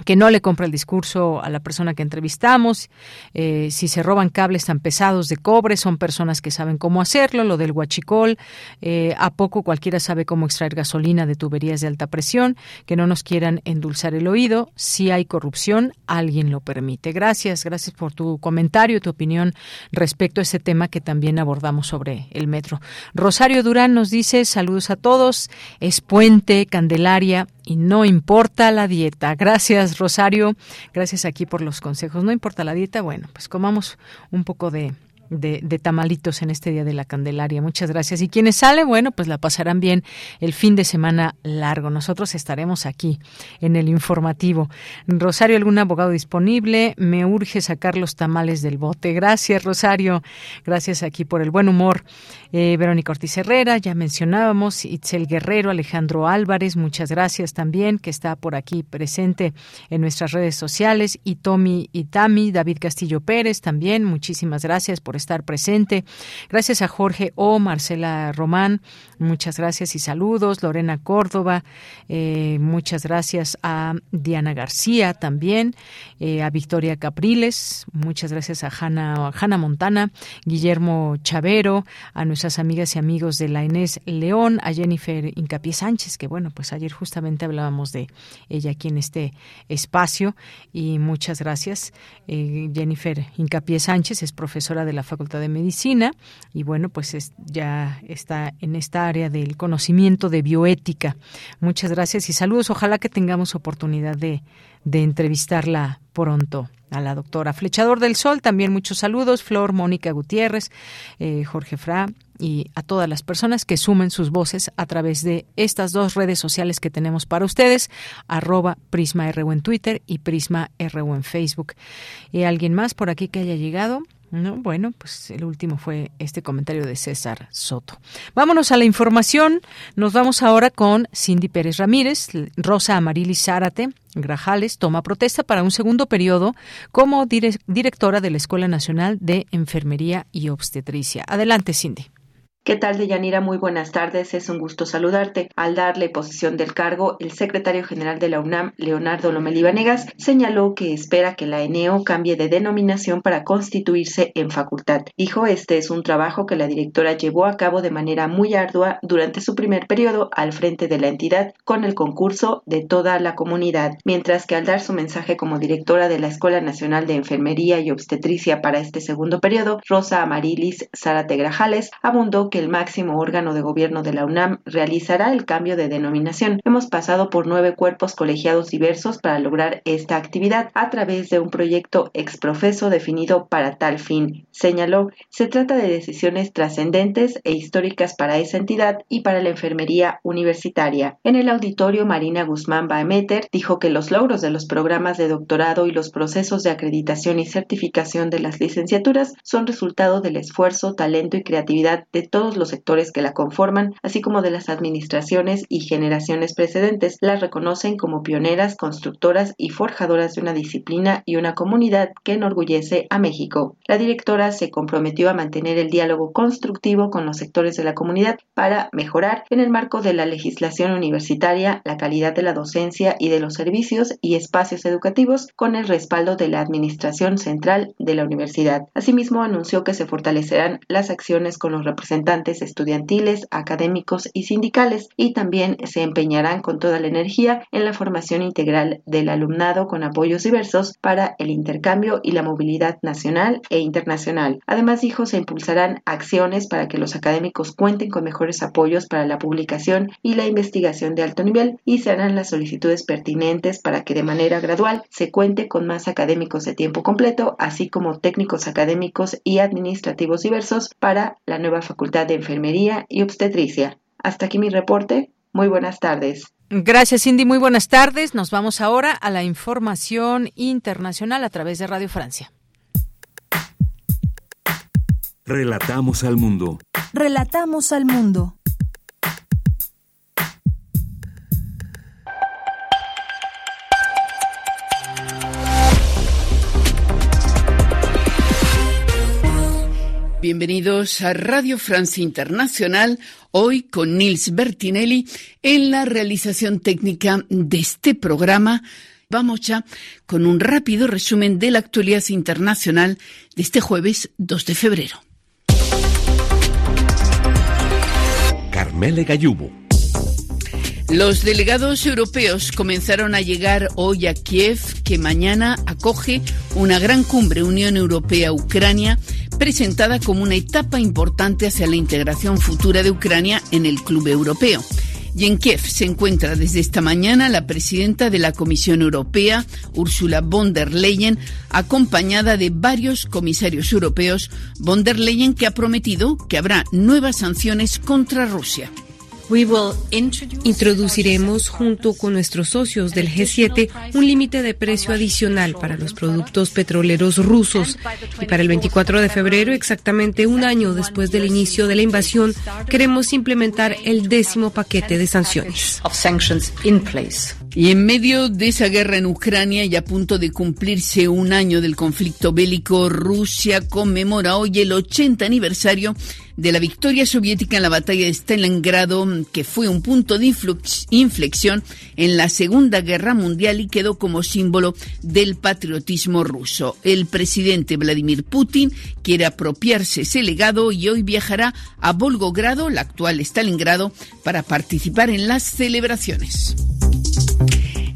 que no le compra el discurso a la persona que entrevistamos. Eh, si se roban cables tan pesados de cobre, son personas que saben cómo hacerlo. Lo del huachicol, eh, a poco cualquiera sabe cómo extraer gasolina de tuberías de alta presión. Que no nos quieran endulzar el oído. Si hay corrupción, alguien lo permite. Gracias, gracias por tu comentario, tu opinión respecto a ese tema que también abordamos sobre el metro. Rosario Durán nos dice saludos a todos. Es Puente, Candelaria y no importa la dieta. Gracias, Rosario. Gracias aquí por los consejos. No importa la dieta. Bueno, pues comamos un poco de de, tamalitos en este día de la Candelaria. Muchas gracias. Y quienes salen, bueno, pues la pasarán bien el fin de semana largo. Nosotros estaremos aquí en el informativo. Rosario, ¿algún abogado disponible? Me urge sacar los tamales del bote. Gracias, Rosario. Gracias aquí por el buen humor. Eh, Verónica Ortiz Herrera, ya mencionábamos. Itzel Guerrero, Alejandro Álvarez, muchas gracias también, que está por aquí presente en nuestras redes sociales. Y Tommy y Tami, David Castillo Pérez también, muchísimas gracias por estar presente. Gracias a Jorge O, Marcela Román, muchas gracias y saludos. Lorena Córdoba, eh, muchas gracias a Diana García también, eh, a Victoria Capriles, muchas gracias a Hanna, Montana, Guillermo Chavero, a nuestras amigas y amigos de la Inés León, a Jennifer Incapié Sánchez, que bueno, pues ayer justamente hablábamos de ella aquí en este espacio y muchas gracias. Eh, Jennifer Incapié Sánchez es profesora de la Facultad de Medicina y bueno, pues ya está en esta área del conocimiento de bioética. Muchas gracias y saludos. Ojalá que tengamos oportunidad de, de entrevistarla pronto a la doctora. Flechador del Sol, también muchos saludos. Flor, Mónica Gutiérrez, eh, Jorge Fra y a todas las personas que sumen sus voces a través de estas dos redes sociales que tenemos para ustedes, arroba Prisma en Twitter y Prisma RU en Facebook. ¿Y alguien más por aquí que haya llegado? No, bueno, pues el último fue este comentario de César Soto. Vámonos a la información. Nos vamos ahora con Cindy Pérez Ramírez, Rosa Amarilis Zárate, Grajales toma protesta para un segundo periodo como directora de la Escuela Nacional de Enfermería y Obstetricia. Adelante, Cindy. ¿Qué tal, Deyanira? Muy buenas tardes. Es un gusto saludarte. Al darle posesión del cargo, el secretario general de la UNAM, Leonardo Lomelí Vanegas, señaló que espera que la ENEO cambie de denominación para constituirse en facultad. Dijo, este es un trabajo que la directora llevó a cabo de manera muy ardua durante su primer periodo al frente de la entidad con el concurso de toda la comunidad, mientras que al dar su mensaje como directora de la Escuela Nacional de Enfermería y Obstetricia para este segundo periodo, Rosa Amarilis Zárate Grajales abundó que el máximo órgano de gobierno de la UNAM realizará el cambio de denominación. Hemos pasado por nueve cuerpos colegiados diversos para lograr esta actividad a través de un proyecto exprofeso definido para tal fin. Señaló, se trata de decisiones trascendentes e históricas para esa entidad y para la enfermería universitaria. En el auditorio, Marina Guzmán Baemeter dijo que los logros de los programas de doctorado y los procesos de acreditación y certificación de las licenciaturas son resultado del esfuerzo, talento y creatividad de todos los sectores que la conforman, así como de las administraciones y generaciones precedentes. Las reconocen como pioneras, constructoras y forjadoras de una disciplina y una comunidad que enorgullece a México. La directora se comprometió a mantener el diálogo constructivo con los sectores de la comunidad para mejorar en el marco de la legislación universitaria la calidad de la docencia y de los servicios y espacios educativos con el respaldo de la Administración Central de la Universidad. Asimismo, anunció que se fortalecerán las acciones con los representantes estudiantiles, académicos y sindicales y también se empeñarán con toda la energía en la formación integral del alumnado con apoyos diversos para el intercambio y la movilidad nacional e internacional. Además, dijo, se impulsarán acciones para que los académicos cuenten con mejores apoyos para la publicación y la investigación de alto nivel y se harán las solicitudes pertinentes para que de manera gradual se cuente con más académicos de tiempo completo, así como técnicos académicos y administrativos diversos para la nueva facultad de Enfermería y Obstetricia. Hasta aquí mi reporte. Muy buenas tardes. Gracias, Cindy. Muy buenas tardes. Nos vamos ahora a la información internacional a través de Radio Francia. Relatamos al mundo. Relatamos al mundo. Bienvenidos a Radio Francia Internacional, hoy con Nils Bertinelli en la realización técnica de este programa. Vamos ya con un rápido resumen de la actualidad internacional de este jueves 2 de febrero. Carmele Gallubo. Los delegados europeos comenzaron a llegar hoy a Kiev, que mañana acoge una gran cumbre Unión Europea-Ucrania, presentada como una etapa importante hacia la integración futura de Ucrania en el Club Europeo. Y en Kiev se encuentra desde esta mañana la presidenta de la Comisión Europea, Ursula von der Leyen, acompañada de varios comisarios europeos, von der Leyen que ha prometido que habrá nuevas sanciones contra Rusia. Introduciremos junto con nuestros socios del G7 un límite de precio adicional para los productos petroleros rusos y para el 24 de febrero, exactamente un año después del inicio de la invasión, queremos implementar el décimo paquete de sanciones. Y en medio de esa guerra en Ucrania y a punto de cumplirse un año del conflicto bélico, Rusia conmemora hoy el 80 aniversario de la victoria soviética en la batalla de Stalingrado, que fue un punto de inflexión en la Segunda Guerra Mundial y quedó como símbolo del patriotismo ruso. El presidente Vladimir Putin quiere apropiarse ese legado y hoy viajará a Volgogrado, la actual Stalingrado, para participar en las celebraciones.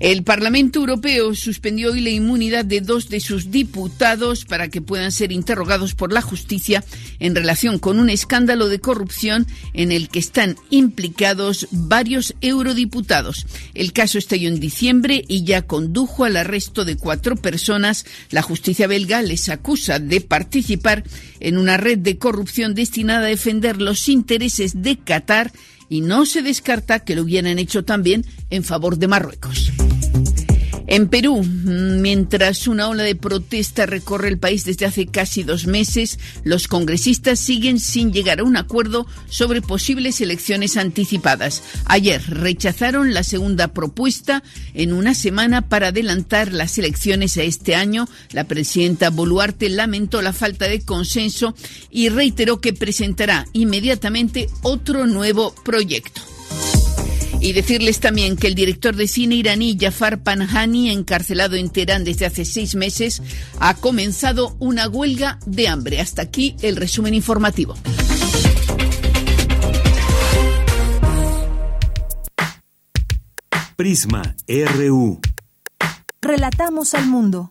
El Parlamento Europeo suspendió hoy la inmunidad de dos de sus diputados para que puedan ser interrogados por la justicia en relación con un escándalo de corrupción en el que están implicados varios eurodiputados. El caso estalló en diciembre y ya condujo al arresto de cuatro personas. La justicia belga les acusa de participar en una red de corrupción destinada a defender los intereses de Qatar y no se descarta que lo hubieran hecho también en favor de Marruecos. En Perú, mientras una ola de protesta recorre el país desde hace casi dos meses, los congresistas siguen sin llegar a un acuerdo sobre posibles elecciones anticipadas. Ayer rechazaron la segunda propuesta en una semana para adelantar las elecciones a este año. La presidenta Boluarte lamentó la falta de consenso y reiteró que presentará inmediatamente otro nuevo proyecto. Y decirles también que el director de cine iraní Jafar Panhani, encarcelado en Teherán desde hace seis meses, ha comenzado una huelga de hambre. Hasta aquí el resumen informativo. Prisma RU. Relatamos al mundo.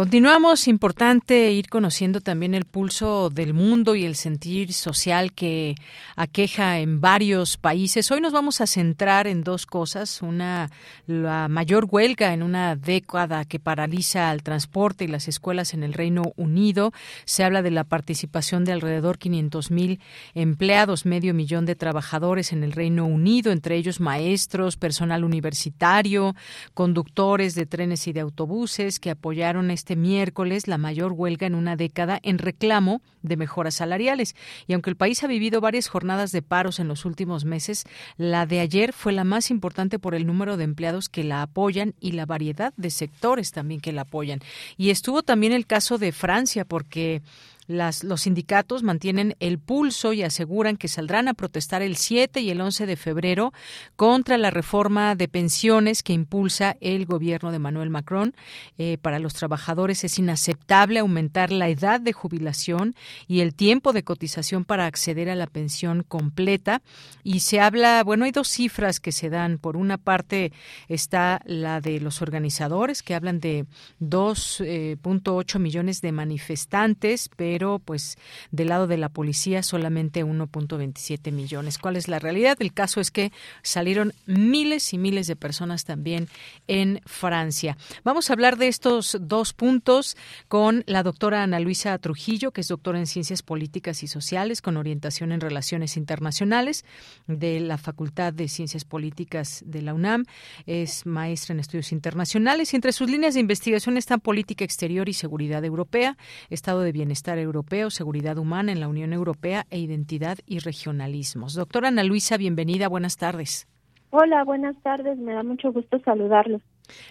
Continuamos, importante ir conociendo también el pulso del mundo y el sentir social que aqueja en varios países. Hoy nos vamos a centrar en dos cosas. Una, la mayor huelga en una década que paraliza al transporte y las escuelas en el Reino Unido. Se habla de la participación de alrededor 500 mil empleados, medio millón de trabajadores en el Reino Unido, entre ellos maestros, personal universitario, conductores de trenes y de autobuses que apoyaron este este miércoles la mayor huelga en una década en reclamo de mejoras salariales. Y aunque el país ha vivido varias jornadas de paros en los últimos meses, la de ayer fue la más importante por el número de empleados que la apoyan y la variedad de sectores también que la apoyan. Y estuvo también el caso de Francia, porque los sindicatos mantienen el pulso y aseguran que saldrán a protestar el 7 y el 11 de febrero contra la reforma de pensiones que impulsa el gobierno de Manuel Macron. Eh, para los trabajadores es inaceptable aumentar la edad de jubilación y el tiempo de cotización para acceder a la pensión completa. Y se habla, bueno, hay dos cifras que se dan. Por una parte está la de los organizadores, que hablan de 2.8 eh, millones de manifestantes, pero pero pues del lado de la policía solamente 1.27 millones. ¿Cuál es la realidad? El caso es que salieron miles y miles de personas también en Francia. Vamos a hablar de estos dos puntos con la doctora Ana Luisa Trujillo, que es doctora en Ciencias Políticas y Sociales con orientación en Relaciones Internacionales de la Facultad de Ciencias Políticas de la UNAM. Es maestra en estudios internacionales y entre sus líneas de investigación están política exterior y seguridad europea, estado de bienestar europeo Europeo, Seguridad Humana en la Unión Europea e Identidad y Regionalismos. Doctora Ana Luisa, bienvenida, buenas tardes. Hola, buenas tardes, me da mucho gusto saludarlos.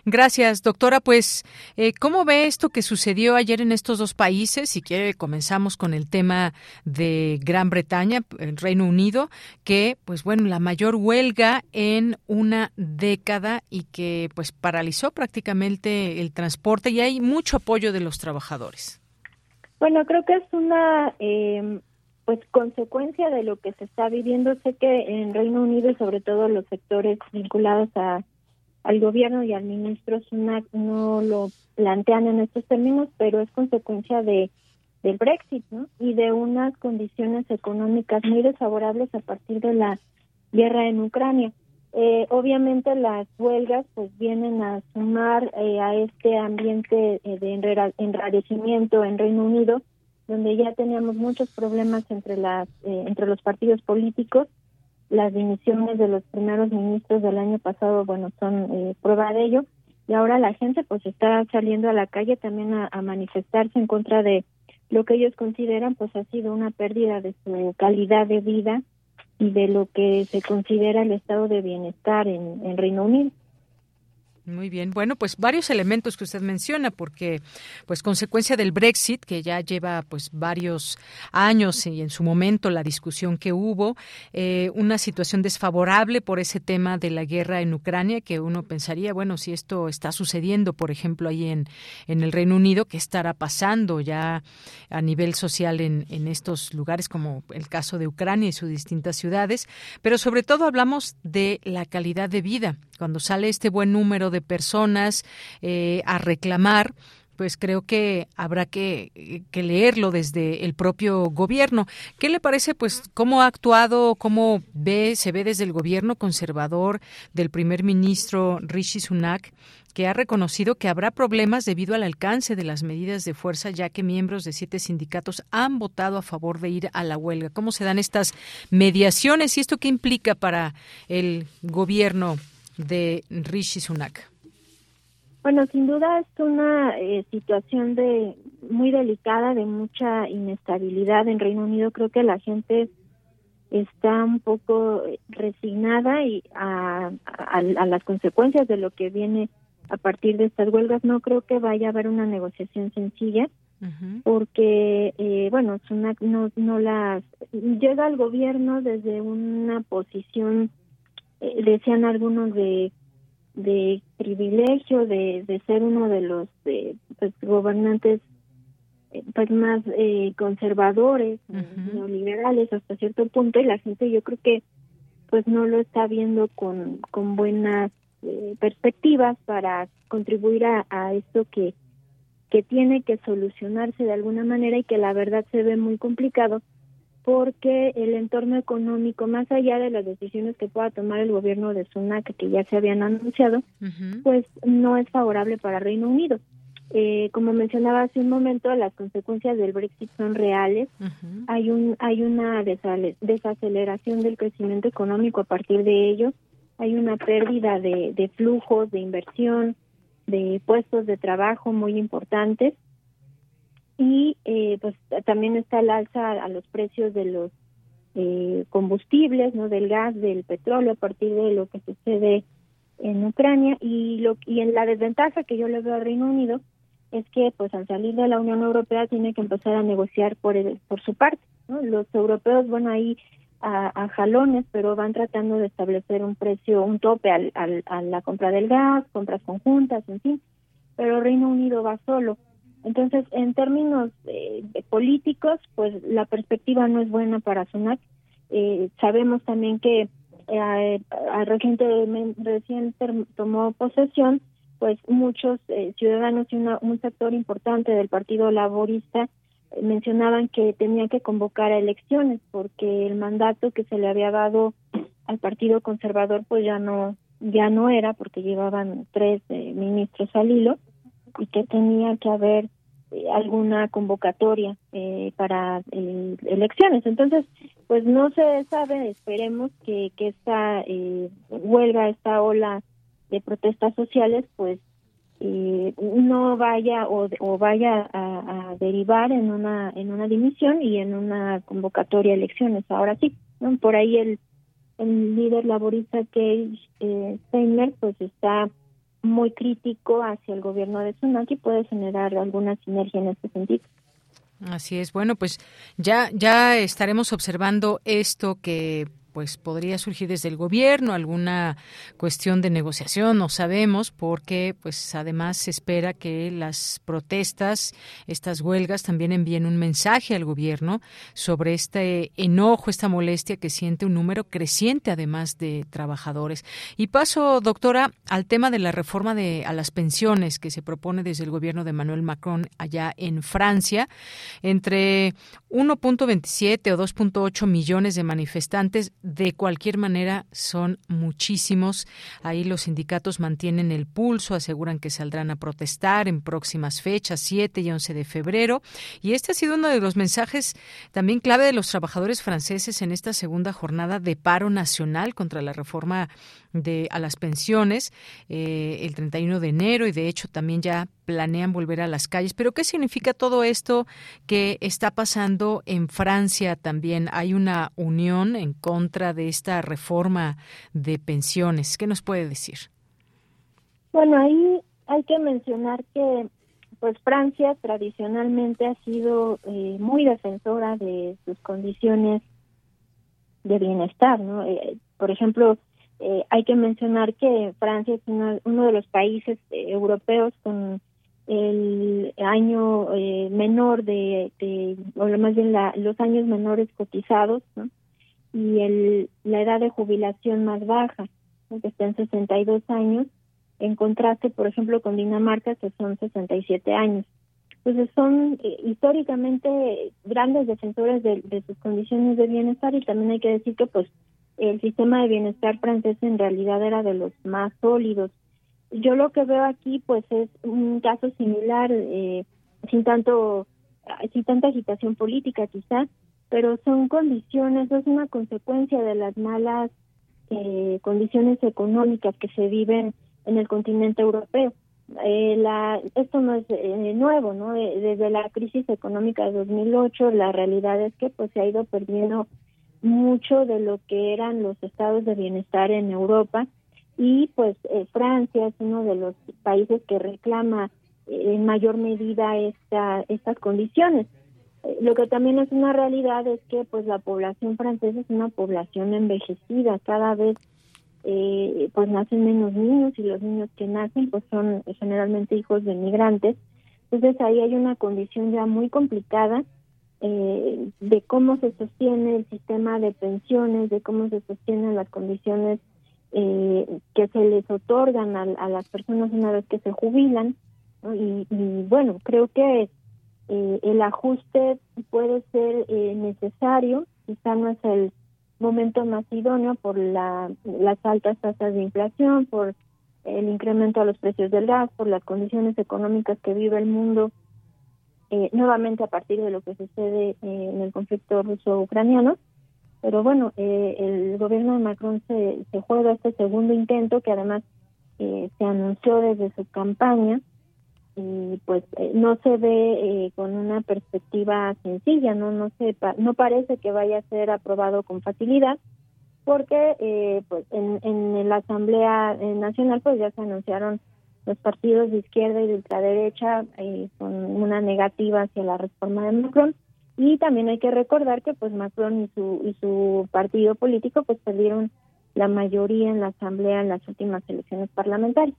Gracias, doctora. Pues, eh, ¿cómo ve esto que sucedió ayer en estos dos países? Si quiere, comenzamos con el tema de Gran Bretaña, el Reino Unido, que, pues bueno, la mayor huelga en una década y que, pues, paralizó prácticamente el transporte y hay mucho apoyo de los trabajadores. Bueno, creo que es una eh, pues consecuencia de lo que se está viviendo. Sé que en Reino Unido y sobre todo los sectores vinculados a, al gobierno y al ministro Sunak no lo plantean en estos términos, pero es consecuencia de del Brexit ¿no? y de unas condiciones económicas muy desfavorables a partir de la guerra en Ucrania. Eh, obviamente las huelgas pues vienen a sumar eh, a este ambiente eh, de enrarecimiento en Reino Unido, donde ya teníamos muchos problemas entre las entre los partidos políticos. Las dimisiones de los primeros ministros del año pasado, bueno, son prueba de ello. Y ahora la gente pues está saliendo a la calle también a, a manifestarse en contra de lo que ellos consideran pues ha sido una pérdida de su calidad de vida y de lo que se considera el estado de bienestar en, en Reino Unido. Muy bien, bueno, pues varios elementos que usted menciona, porque pues consecuencia del Brexit, que ya lleva pues varios años y en su momento la discusión que hubo, eh, una situación desfavorable por ese tema de la guerra en Ucrania, que uno pensaría, bueno, si esto está sucediendo, por ejemplo, ahí en, en el Reino Unido, ¿qué estará pasando ya a nivel social en, en estos lugares, como el caso de Ucrania y sus distintas ciudades? Pero sobre todo hablamos de la calidad de vida. Cuando sale este buen número de personas eh, a reclamar pues creo que habrá que, que, leerlo desde el propio gobierno. ¿Qué le parece, pues, cómo ha actuado, cómo ve, se ve desde el gobierno conservador del primer ministro Rishi Sunak que ha reconocido que habrá problemas debido al alcance de las medidas de fuerza, ya que miembros de siete sindicatos han votado a favor de ir a la huelga. ¿Cómo se dan estas mediaciones y esto qué implica para el gobierno de Rishi Sunak? Bueno, sin duda es una eh, situación de muy delicada, de mucha inestabilidad en Reino Unido. Creo que la gente está un poco resignada y a, las consecuencias de lo que viene a partir de estas huelgas. No creo que vaya a haber una negociación sencilla, porque, eh, bueno, Sunak no, no las llega al gobierno desde una posición, eh, decían algunos de de privilegio de, de ser uno de los pues, gobernantes eh, pues más eh, conservadores neoliberales hasta cierto punto y la gente yo creo que pues no lo está viendo con con buenas eh, perspectivas para contribuir a, a esto que que tiene que solucionarse de alguna manera y que la verdad se ve muy complicado porque el entorno económico, más allá de las decisiones que pueda tomar el gobierno de Sunak, que ya se habían anunciado, pues no es favorable para Reino Unido. Eh, como mencionaba hace un momento, las consecuencias del Brexit son reales. Hay un hay una desaceleración del crecimiento económico a partir de ello. Hay una pérdida de, de flujos, de inversión, de puestos de trabajo muy importantes y eh, pues también está el alza a los precios de los eh, combustibles, no del gas, del petróleo a partir de lo que sucede en Ucrania. Y lo y en la desventaja que yo le veo al Reino Unido es que pues al salir de la Unión Europea tiene que empezar a negociar por el, por su parte, ¿no? Los europeos bueno ahí a, jalones, pero van tratando de establecer un precio, un tope al, a la compra del gas, compras conjuntas, en fin, pero Reino Unido va solo entonces, en términos de, políticos, pues la perspectiva no es buena para Sunak. Eh, sabemos también que eh, reciente, recién tomó posesión, pues muchos eh, ciudadanos y un sector importante del Partido Laborista eh, mencionaban que tenía que convocar a elecciones porque el mandato que se le había dado al Partido Conservador pues ya no ya no era porque llevaban tres ministros al hilo y que tenía que haber eh, alguna convocatoria eh, para eh, elecciones. Entonces, pues no se sabe, esperemos que, que esta huelga, esta ola de protestas sociales, pues no vaya o, o vaya a, derivar en una en una dimisión y en una convocatoria a elecciones. Ahora sí, por ahí el, el líder laborista que eh, Steiner pues está muy crítico hacia el gobierno de Tsunaki puede generar alguna sinergia en este sentido. Así es. Bueno, pues ya ya estaremos observando esto que pues podría surgir desde el gobierno alguna cuestión de negociación, no sabemos, porque pues además se espera que las protestas, estas huelgas también envíen un mensaje al gobierno sobre este enojo, esta molestia que siente un número creciente además de trabajadores. Y paso, doctora, al tema de la reforma de a las pensiones que se propone desde el gobierno de Manuel Macron allá en Francia, entre 1.27 o 2.8 millones de manifestantes de cualquier manera, son muchísimos. Ahí los sindicatos mantienen el pulso, aseguran que saldrán a protestar en próximas fechas, 7 y 11 de febrero. Y este ha sido uno de los mensajes también clave de los trabajadores franceses en esta segunda jornada de paro nacional contra la reforma de a las pensiones eh, el 31 de enero y de hecho también ya planean volver a las calles. Pero ¿qué significa todo esto que está pasando en Francia también? Hay una unión en contra de esta reforma de pensiones. ¿Qué nos puede decir? Bueno, ahí hay que mencionar que pues Francia tradicionalmente ha sido eh, muy defensora de sus condiciones de bienestar, ¿no? Eh, por ejemplo, eh, hay que mencionar que Francia es uno de los países eh, europeos con el año menor de, de, o más bien la, los años menores cotizados, ¿no? Y el, la edad de jubilación más baja, que está en 62 años, en contraste, por ejemplo, con Dinamarca, que son 67 años. Entonces son históricamente grandes defensores de, de sus condiciones de bienestar y también hay que decir que pues el sistema de bienestar francés en realidad era de los más sólidos yo lo que veo aquí pues es un caso similar, eh, sin tanto, sin tanta agitación política quizás, pero son condiciones, es una consecuencia de las malas eh, condiciones económicas que se viven en el continente europeo. Eh, la, esto no es eh, nuevo, ¿no? desde la crisis económica de 2008, la realidad es que pues se ha ido perdiendo mucho de lo que eran los estados de bienestar en Europa y pues Francia es uno de los países que reclama en mayor medida esta, estas condiciones. Lo que también es una realidad es que pues la población francesa es una población envejecida, cada vez eh, pues nacen menos niños y los niños que nacen pues son generalmente hijos de migrantes. Entonces ahí hay una condición ya muy complicada eh, de cómo se sostiene el sistema de pensiones, de cómo se sostienen las condiciones eh, que se les otorgan a, las personas una vez que se jubilan. Y, y, bueno, creo que eh, el ajuste puede ser eh, necesario, quizá no es el momento más idóneo por la, las altas tasas de inflación, por el incremento a los precios del gas, por las condiciones económicas que vive el mundo, eh, nuevamente a partir de lo que sucede en el conflicto ruso-ucraniano. Pero bueno, el gobierno de Macron se, se juega este segundo intento que además se anunció desde su campaña y pues eh, no se ve eh, con una perspectiva sencilla, no no se no parece que vaya a ser aprobado con facilidad porque eh, pues en, en la Asamblea Nacional pues ya se anunciaron los partidos de izquierda y de ultraderecha con una negativa hacia la reforma de Macron y también hay que recordar que pues Macron y su y su partido político pues perdieron la mayoría en la Asamblea en las últimas elecciones parlamentarias.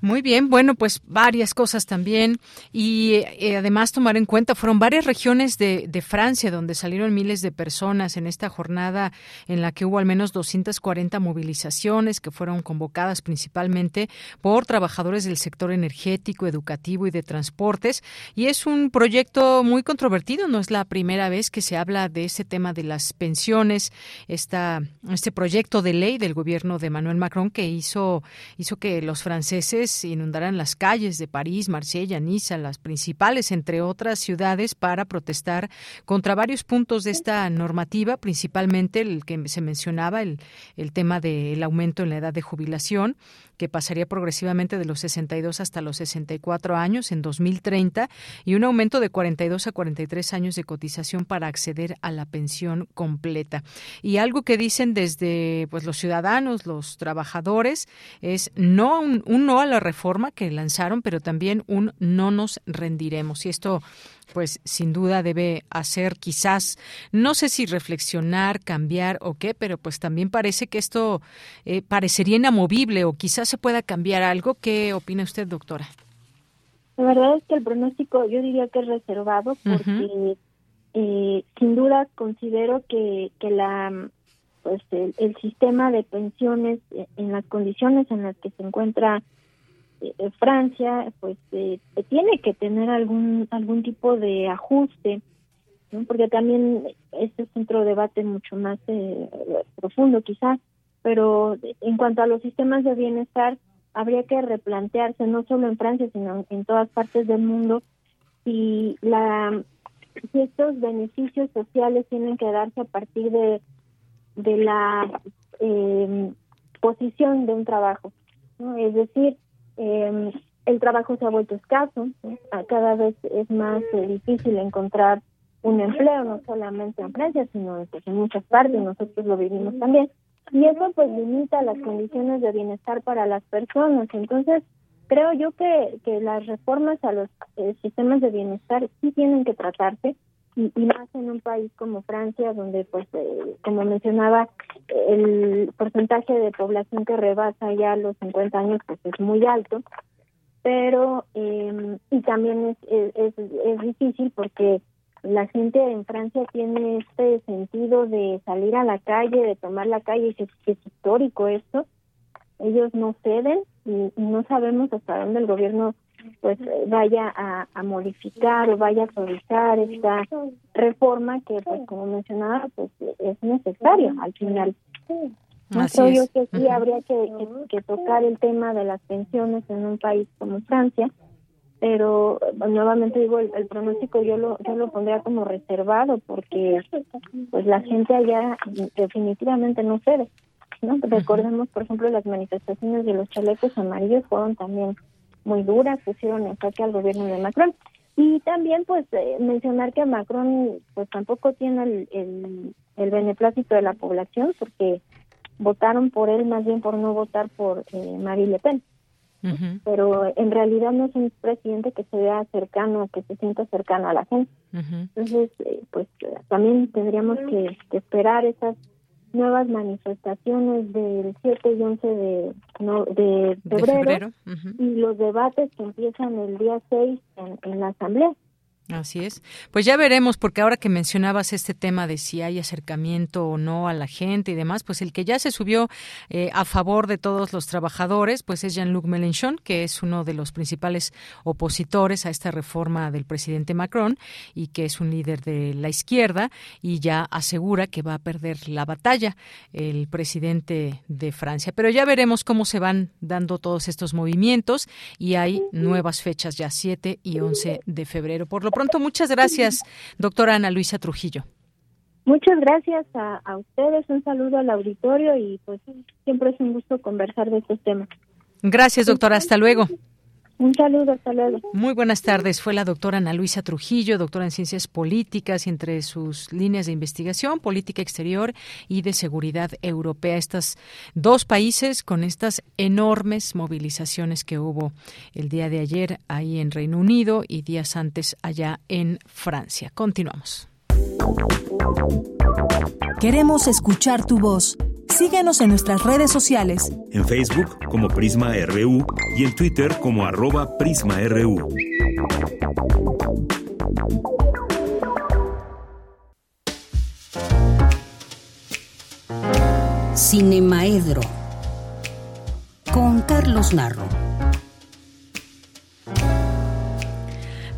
Muy bien, bueno, pues varias cosas también. Y eh, además tomar en cuenta, fueron varias regiones de, de, Francia donde salieron miles de personas en esta jornada en la que hubo al menos 240 movilizaciones que fueron convocadas principalmente por trabajadores del sector energético, educativo y de transportes. Y es un proyecto muy controvertido, no es la primera vez que se habla de ese tema de las pensiones, esta, este proyecto de ley del gobierno de Manuel Macron que hizo, hizo que los franceses inundarán las calles de París, Marsella, Niza, las principales, entre otras ciudades, para protestar contra varios puntos de esta normativa, principalmente el que se mencionaba, el, el tema del aumento en la edad de jubilación, que pasaría progresivamente de los 62 hasta los 64 años en 2030 y un aumento de 42 a 43 años de cotización para acceder a la pensión completa. Y algo que dicen desde pues los ciudadanos, los trabajadores, es no un, un no a la reforma que lanzaron, pero también un no nos rendiremos. Y esto pues sin duda debe hacer quizás, no sé si reflexionar, cambiar o qué, pero pues también parece que esto eh, parecería inamovible o quizás se pueda cambiar algo. ¿Qué opina usted, doctora? La verdad es que el pronóstico yo diría que es reservado porque eh, sin duda considero que, que la pues el, sistema de pensiones eh, en las condiciones en las que se encuentra eh, Francia pues eh, tiene que tener algún algún tipo de ajuste porque también este es otro debate mucho más eh, profundo quizás pero en cuanto a los sistemas de bienestar habría que replantearse no solo en Francia sino en todas partes del mundo si la si estos beneficios sociales tienen que darse a partir de de la posición de un trabajo ¿no? es decir eh, el trabajo se ha vuelto escaso, cada vez es más eh, difícil encontrar un empleo, no solamente en Francia, sino pues, en muchas partes, nosotros lo vivimos también. Y eso pues limita las condiciones de bienestar para las personas. Entonces, creo yo que, que las reformas a los eh, sistemas de bienestar sí tienen que tratarse, y, más en un país como Francia, donde, pues, eh, como mencionaba, el porcentaje de población que rebasa ya los 50 años pues es muy alto, pero eh, y también es, es, es, difícil porque la gente en Francia tiene este sentido de salir a la calle, de tomar la calle, y es, es histórico esto. Ellos no ceden y no sabemos hasta dónde el gobierno pues vaya a, modificar o vaya a suavizar esta reforma que pues como mencionaba pues es necesario al final Creo yo que sí habría que, que, tocar el tema de las pensiones en un país como Francia, pero nuevamente digo, el, pronóstico yo lo, yo lo pondría como reservado porque pues la gente allá definitivamente no cede. ¿no? Recordemos, por ejemplo, las manifestaciones de los chalecos amarillos fueron también muy duras, pusieron en ataque al gobierno de Macron. Y también, pues, eh, mencionar que Macron, pues, tampoco tiene el, el, el, beneplácito de la población, porque votaron por él más bien por no votar por eh, Marie Le Pen. Pero en realidad no es un presidente que se vea cercano, que se sienta cercano a la gente. Entonces, eh, pues, también tendríamos que esperar esas nuevas manifestaciones del 7 y 11 de, de febrero, y los debates que empiezan el día 6 en, en la Asamblea. Así es. Pues ya veremos, porque ahora que mencionabas este tema de si hay acercamiento o no a la gente y demás, pues el que ya se subió eh, a favor de todos los trabajadores, pues es Jean-Luc Mélenchon, que es uno de los principales opositores a esta reforma del presidente Macron y que es un líder de la izquierda y ya asegura que va a perder la batalla el presidente de Francia. Pero ya veremos cómo se van dando todos estos movimientos y hay nuevas fechas ya 7 y 11 de febrero. Por lo pronto, muchas gracias, doctora Ana Luisa Trujillo. Muchas gracias a, ustedes, un saludo al auditorio y pues siempre es un gusto conversar de estos temas. Gracias, doctora. Hasta luego. Un saludo, hasta luego. Muy buenas tardes. Fue la doctora Ana Luisa Trujillo, doctora en Ciencias Políticas y entre sus líneas de investigación, política exterior y de seguridad europea. Estos dos países con estas enormes movilizaciones que hubo el día de ayer ahí en Reino Unido y días antes allá en Francia. Continuamos. Queremos escuchar tu voz. Síguenos en nuestras redes sociales. En Facebook como Prisma RU y en Twitter como arroba PrismaRU. Cinemaedro con Carlos Narro.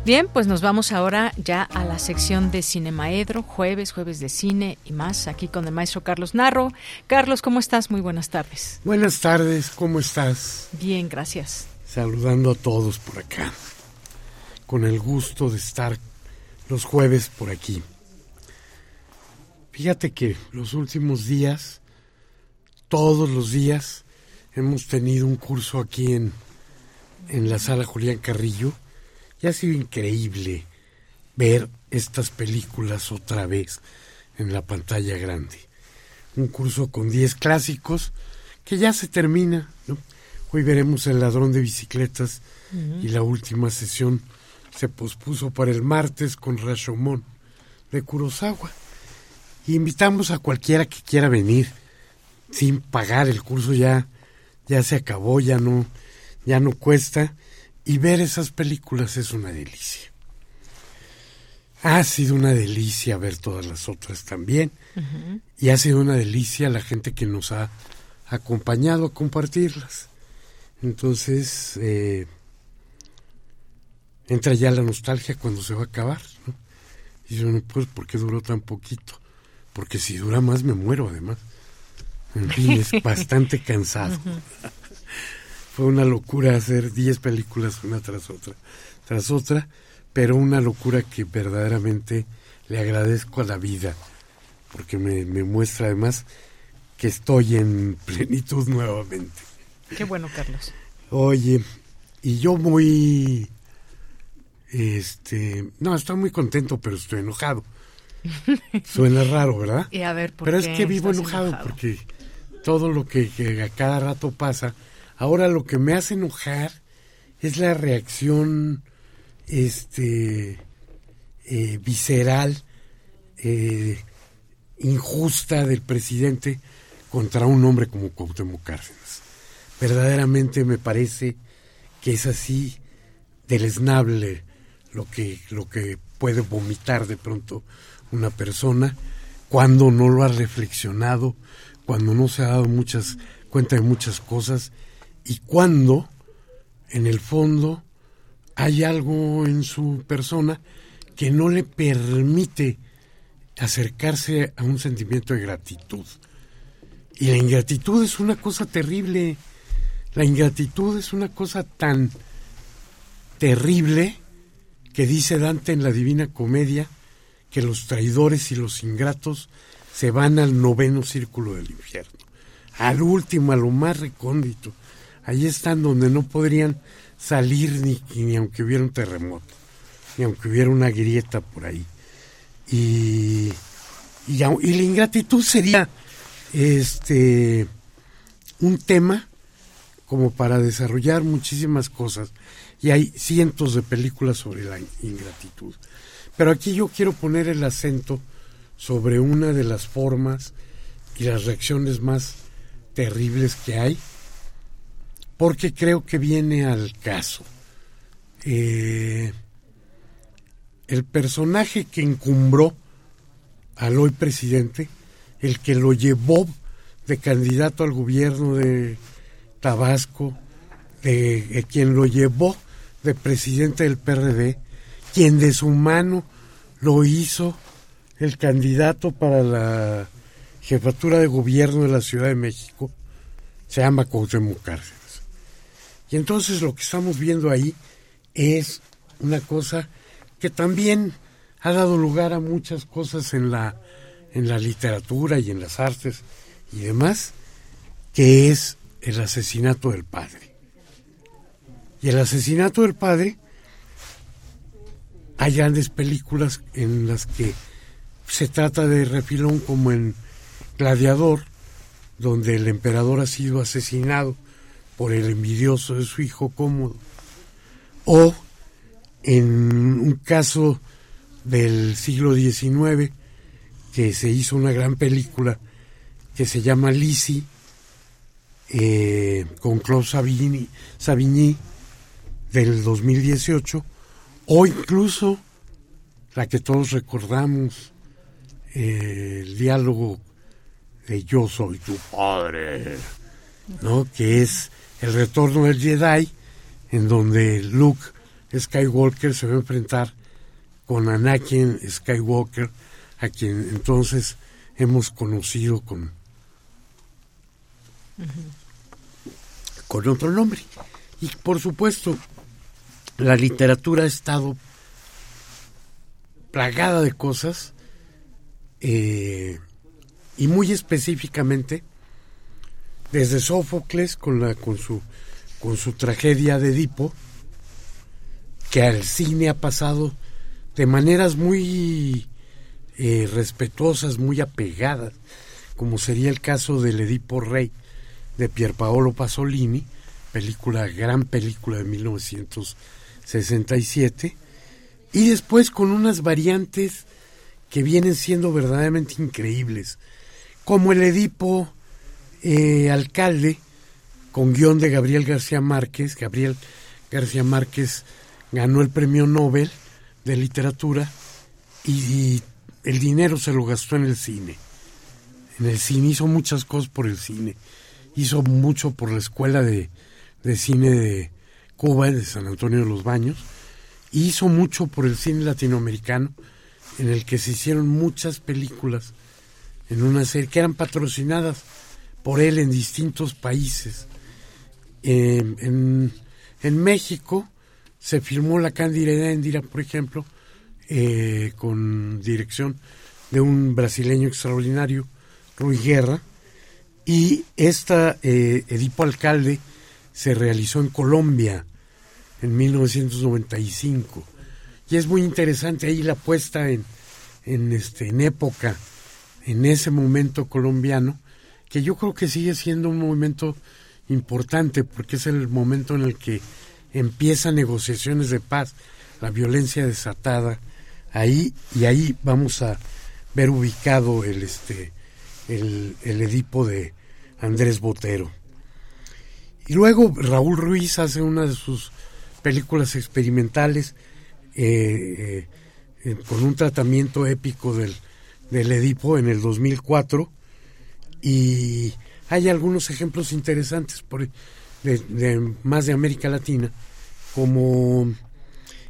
Bien, pues nos vamos ahora ya a la sección de Cinemaedro, jueves, jueves de cine y más, aquí con el maestro Carlos Narro. Carlos, ¿cómo estás? Muy buenas tardes. Buenas tardes, ¿cómo estás? Bien, gracias. Saludando a todos por acá, con el gusto de estar los jueves por aquí. Fíjate que los últimos días, todos los días, hemos tenido un curso aquí en, en la sala Julián Carrillo y ha sido increíble ver estas películas otra vez en la pantalla grande. Un curso con 10 clásicos que ya se termina. Hoy veremos El ladrón de bicicletas y la última sesión se pospuso para el martes con Rashomon de Kurosawa. Y invitamos a cualquiera que quiera venir sin pagar. El curso ya, ya se acabó, ya no, ya no cuesta y ver esas películas es una delicia. Ha sido una delicia ver todas las otras también. Y ha sido una delicia la gente que nos ha acompañado a compartirlas. Entonces, eh, entra ya la nostalgia cuando se va a acabar. ¿no? Y yo, no, pues, ¿por qué duró tan poquito? Porque si dura más me muero además. En fin, es bastante cansado. Fue una locura hacer 10 películas una tras otra, tras otra, pero una locura que verdaderamente le agradezco a la vida, porque me, muestra además que estoy en plenitud nuevamente. Qué bueno, Carlos. Oye, y yo muy, este, no, estoy muy contento, pero estoy enojado. Suena raro, ¿verdad? Y a ver, pero es que vivo enojado, porque todo lo que, que, a cada rato pasa Ahora lo que me hace enojar es la reacción este eh, visceral eh, injusta del presidente contra un hombre como Cuauhtémoc Cárdenas. Verdaderamente me parece que es así deleznable lo que lo que puede vomitar de pronto una persona cuando no lo ha reflexionado, cuando no se ha dado muchas cuenta de muchas cosas y cuando en el fondo hay algo en su persona que no le permite acercarse a un sentimiento de gratitud. Y la ingratitud es una cosa terrible. La ingratitud es una cosa tan terrible que dice Dante en la Divina Comedia que los traidores y los ingratos se van al noveno círculo del infierno, al último, a lo más recóndito. Ahí están donde no podrían salir ni, ni aunque hubiera un terremoto, ni aunque hubiera una grieta por ahí. Y, y, la ingratitud sería este un tema como para desarrollar muchísimas cosas y hay cientos de películas sobre la ingratitud. Pero aquí yo quiero poner el acento sobre una de las formas y las reacciones más terribles que hay, porque creo que viene al caso. Eh, el personaje que encumbró al hoy presidente, el que lo llevó de candidato al gobierno de Tabasco, de, quien lo llevó de presidente del PRD, quien de su mano lo hizo el candidato para la jefatura de gobierno de la Ciudad de México, se llama Cuauhtémoc Cárceles. Y entonces lo que estamos viendo ahí es una cosa que también ha dado lugar a muchas cosas en la, en la literatura y en las artes y demás, que es el asesinato del padre. Y el asesinato del padre, hay grandes películas en las que se trata de refilón como en Gladiador, donde el emperador ha sido asesinado por el envidioso de su hijo Cómodo, o en un caso del siglo XIX que se hizo una gran película que se llama Lisi eh, con Claude Savigny, del 2018 o incluso la que todos recordamos eh, el diálogo de yo soy tu padre no que es el retorno del Jedi en donde Luke Skywalker se va a enfrentar con Anakin Skywalker, a quien entonces hemos conocido con, con otro nombre. Y por supuesto, la literatura ha estado plagada de cosas eh, y muy específicamente desde Sófocles con la con su con su tragedia de Edipo que al cine ha pasado de maneras muy eh, respetuosas, muy apegadas, como sería el caso del Edipo Rey de Pierpaolo Pasolini, película, gran película de 1967, y después con unas variantes que vienen siendo verdaderamente increíbles, como el Edipo eh, Alcalde, con guion de Gabriel García Márquez, Gabriel García Márquez ganó el premio Nobel de literatura y, el dinero se lo gastó en el cine. En el cine hizo muchas cosas por el cine. Hizo mucho por la escuela de, cine de Cuba, de San Antonio de los Baños. hizo mucho por el cine latinoamericano, en el que se hicieron muchas películas en una serie que eran patrocinadas por él en distintos países. en, en México se filmó La Cándida Endira, por ejemplo, eh, con dirección de un brasileño extraordinario, Rui Guerra, y esta eh, Edipo Alcalde se realizó en Colombia en 1995 y es muy interesante ahí la puesta en, en, este, en época, en ese momento colombiano, que yo creo que sigue siendo un movimiento importante porque es el momento en el que empiezan negociaciones de paz, la violencia desatada, ahí y ahí vamos a ver ubicado el este el, Edipo de Andrés Botero. Y luego Raúl Ruiz hace una de sus películas experimentales eh, eh, con un tratamiento épico del, del Edipo en el 2004 y hay algunos ejemplos interesantes por, de, más de América Latina, como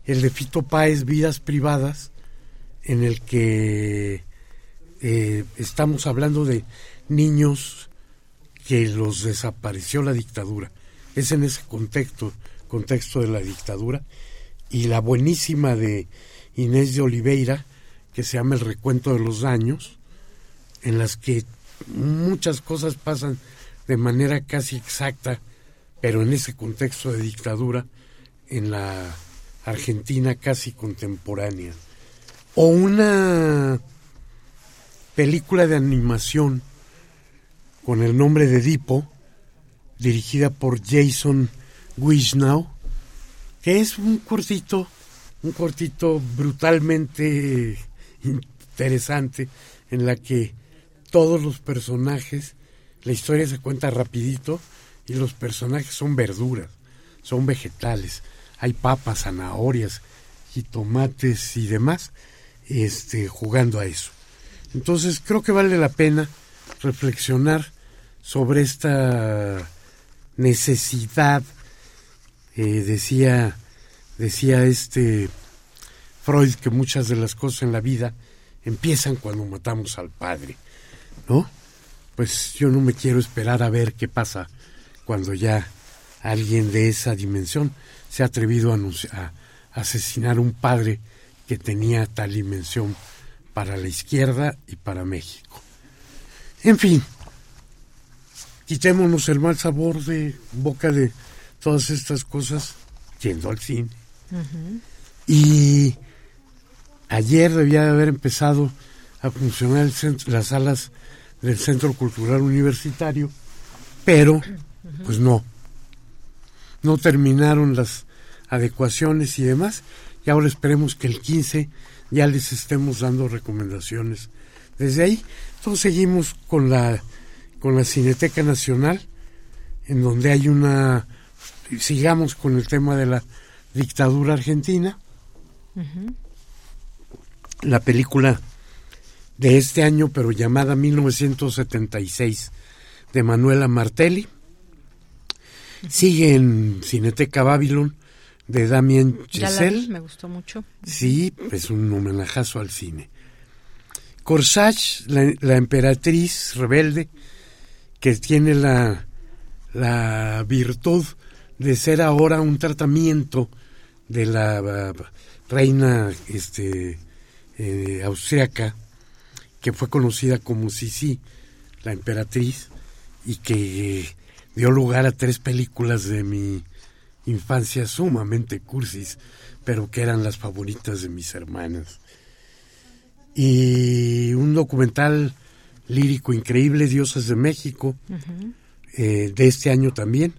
el de Fito Páez, Vidas Privadas, en el que eh, estamos hablando de niños que los desapareció la dictadura. Es en ese contexto, contexto de la dictadura. Y la buenísima de Inés de Oliveira, que se llama El recuento de los daños, en las que muchas cosas pasan de manera casi exacta, pero en ese contexto de dictadura, en la Argentina casi contemporánea. O una película de animación con el nombre de Dipo, dirigida por Jason Wisnow, que es un cortito, un cortito brutalmente interesante en la que todos los personajes, la historia se cuenta rapidito y los personajes son verduras, son vegetales, hay papas, zanahorias, tomates y demás, este, jugando a eso. Entonces creo que vale la pena reflexionar sobre esta necesidad, eh, decía, decía este Freud que muchas de las cosas en la vida empiezan cuando matamos al padre, ¿no? Pues yo no me quiero esperar a ver qué pasa cuando ya alguien de esa dimensión se ha atrevido a, a asesinar a un padre que tenía tal dimensión para la izquierda y para México. En fin, quitémonos el mal sabor de boca de todas estas cosas yendo al cine. Y ayer debía de haber empezado a funcionar las salas del Centro Cultural Universitario, pero pues no, no terminaron las adecuaciones y demás, y ahora esperemos que el 15 ya les estemos dando recomendaciones desde ahí. Entonces seguimos con la con la Cineteca Nacional, en donde hay una sigamos con el tema de la dictadura argentina. La película de este año, pero llamada 1976, de Manuela Martelli. Sigue en Cineteca Babylon de Damien Chazelle. me gustó mucho. Sí, es un homenajazo al cine. Corsage, la, emperatriz rebelde, que tiene la, la virtud de ser ahora un tratamiento de la reina este, eh, austriaca, que fue conocida como Sisi, la emperatriz, y que dio lugar a tres películas de mi infancia sumamente cursis, pero que eran las favoritas de mis hermanas. Y un documental lírico increíble, Dioses de México, eh, de este año también,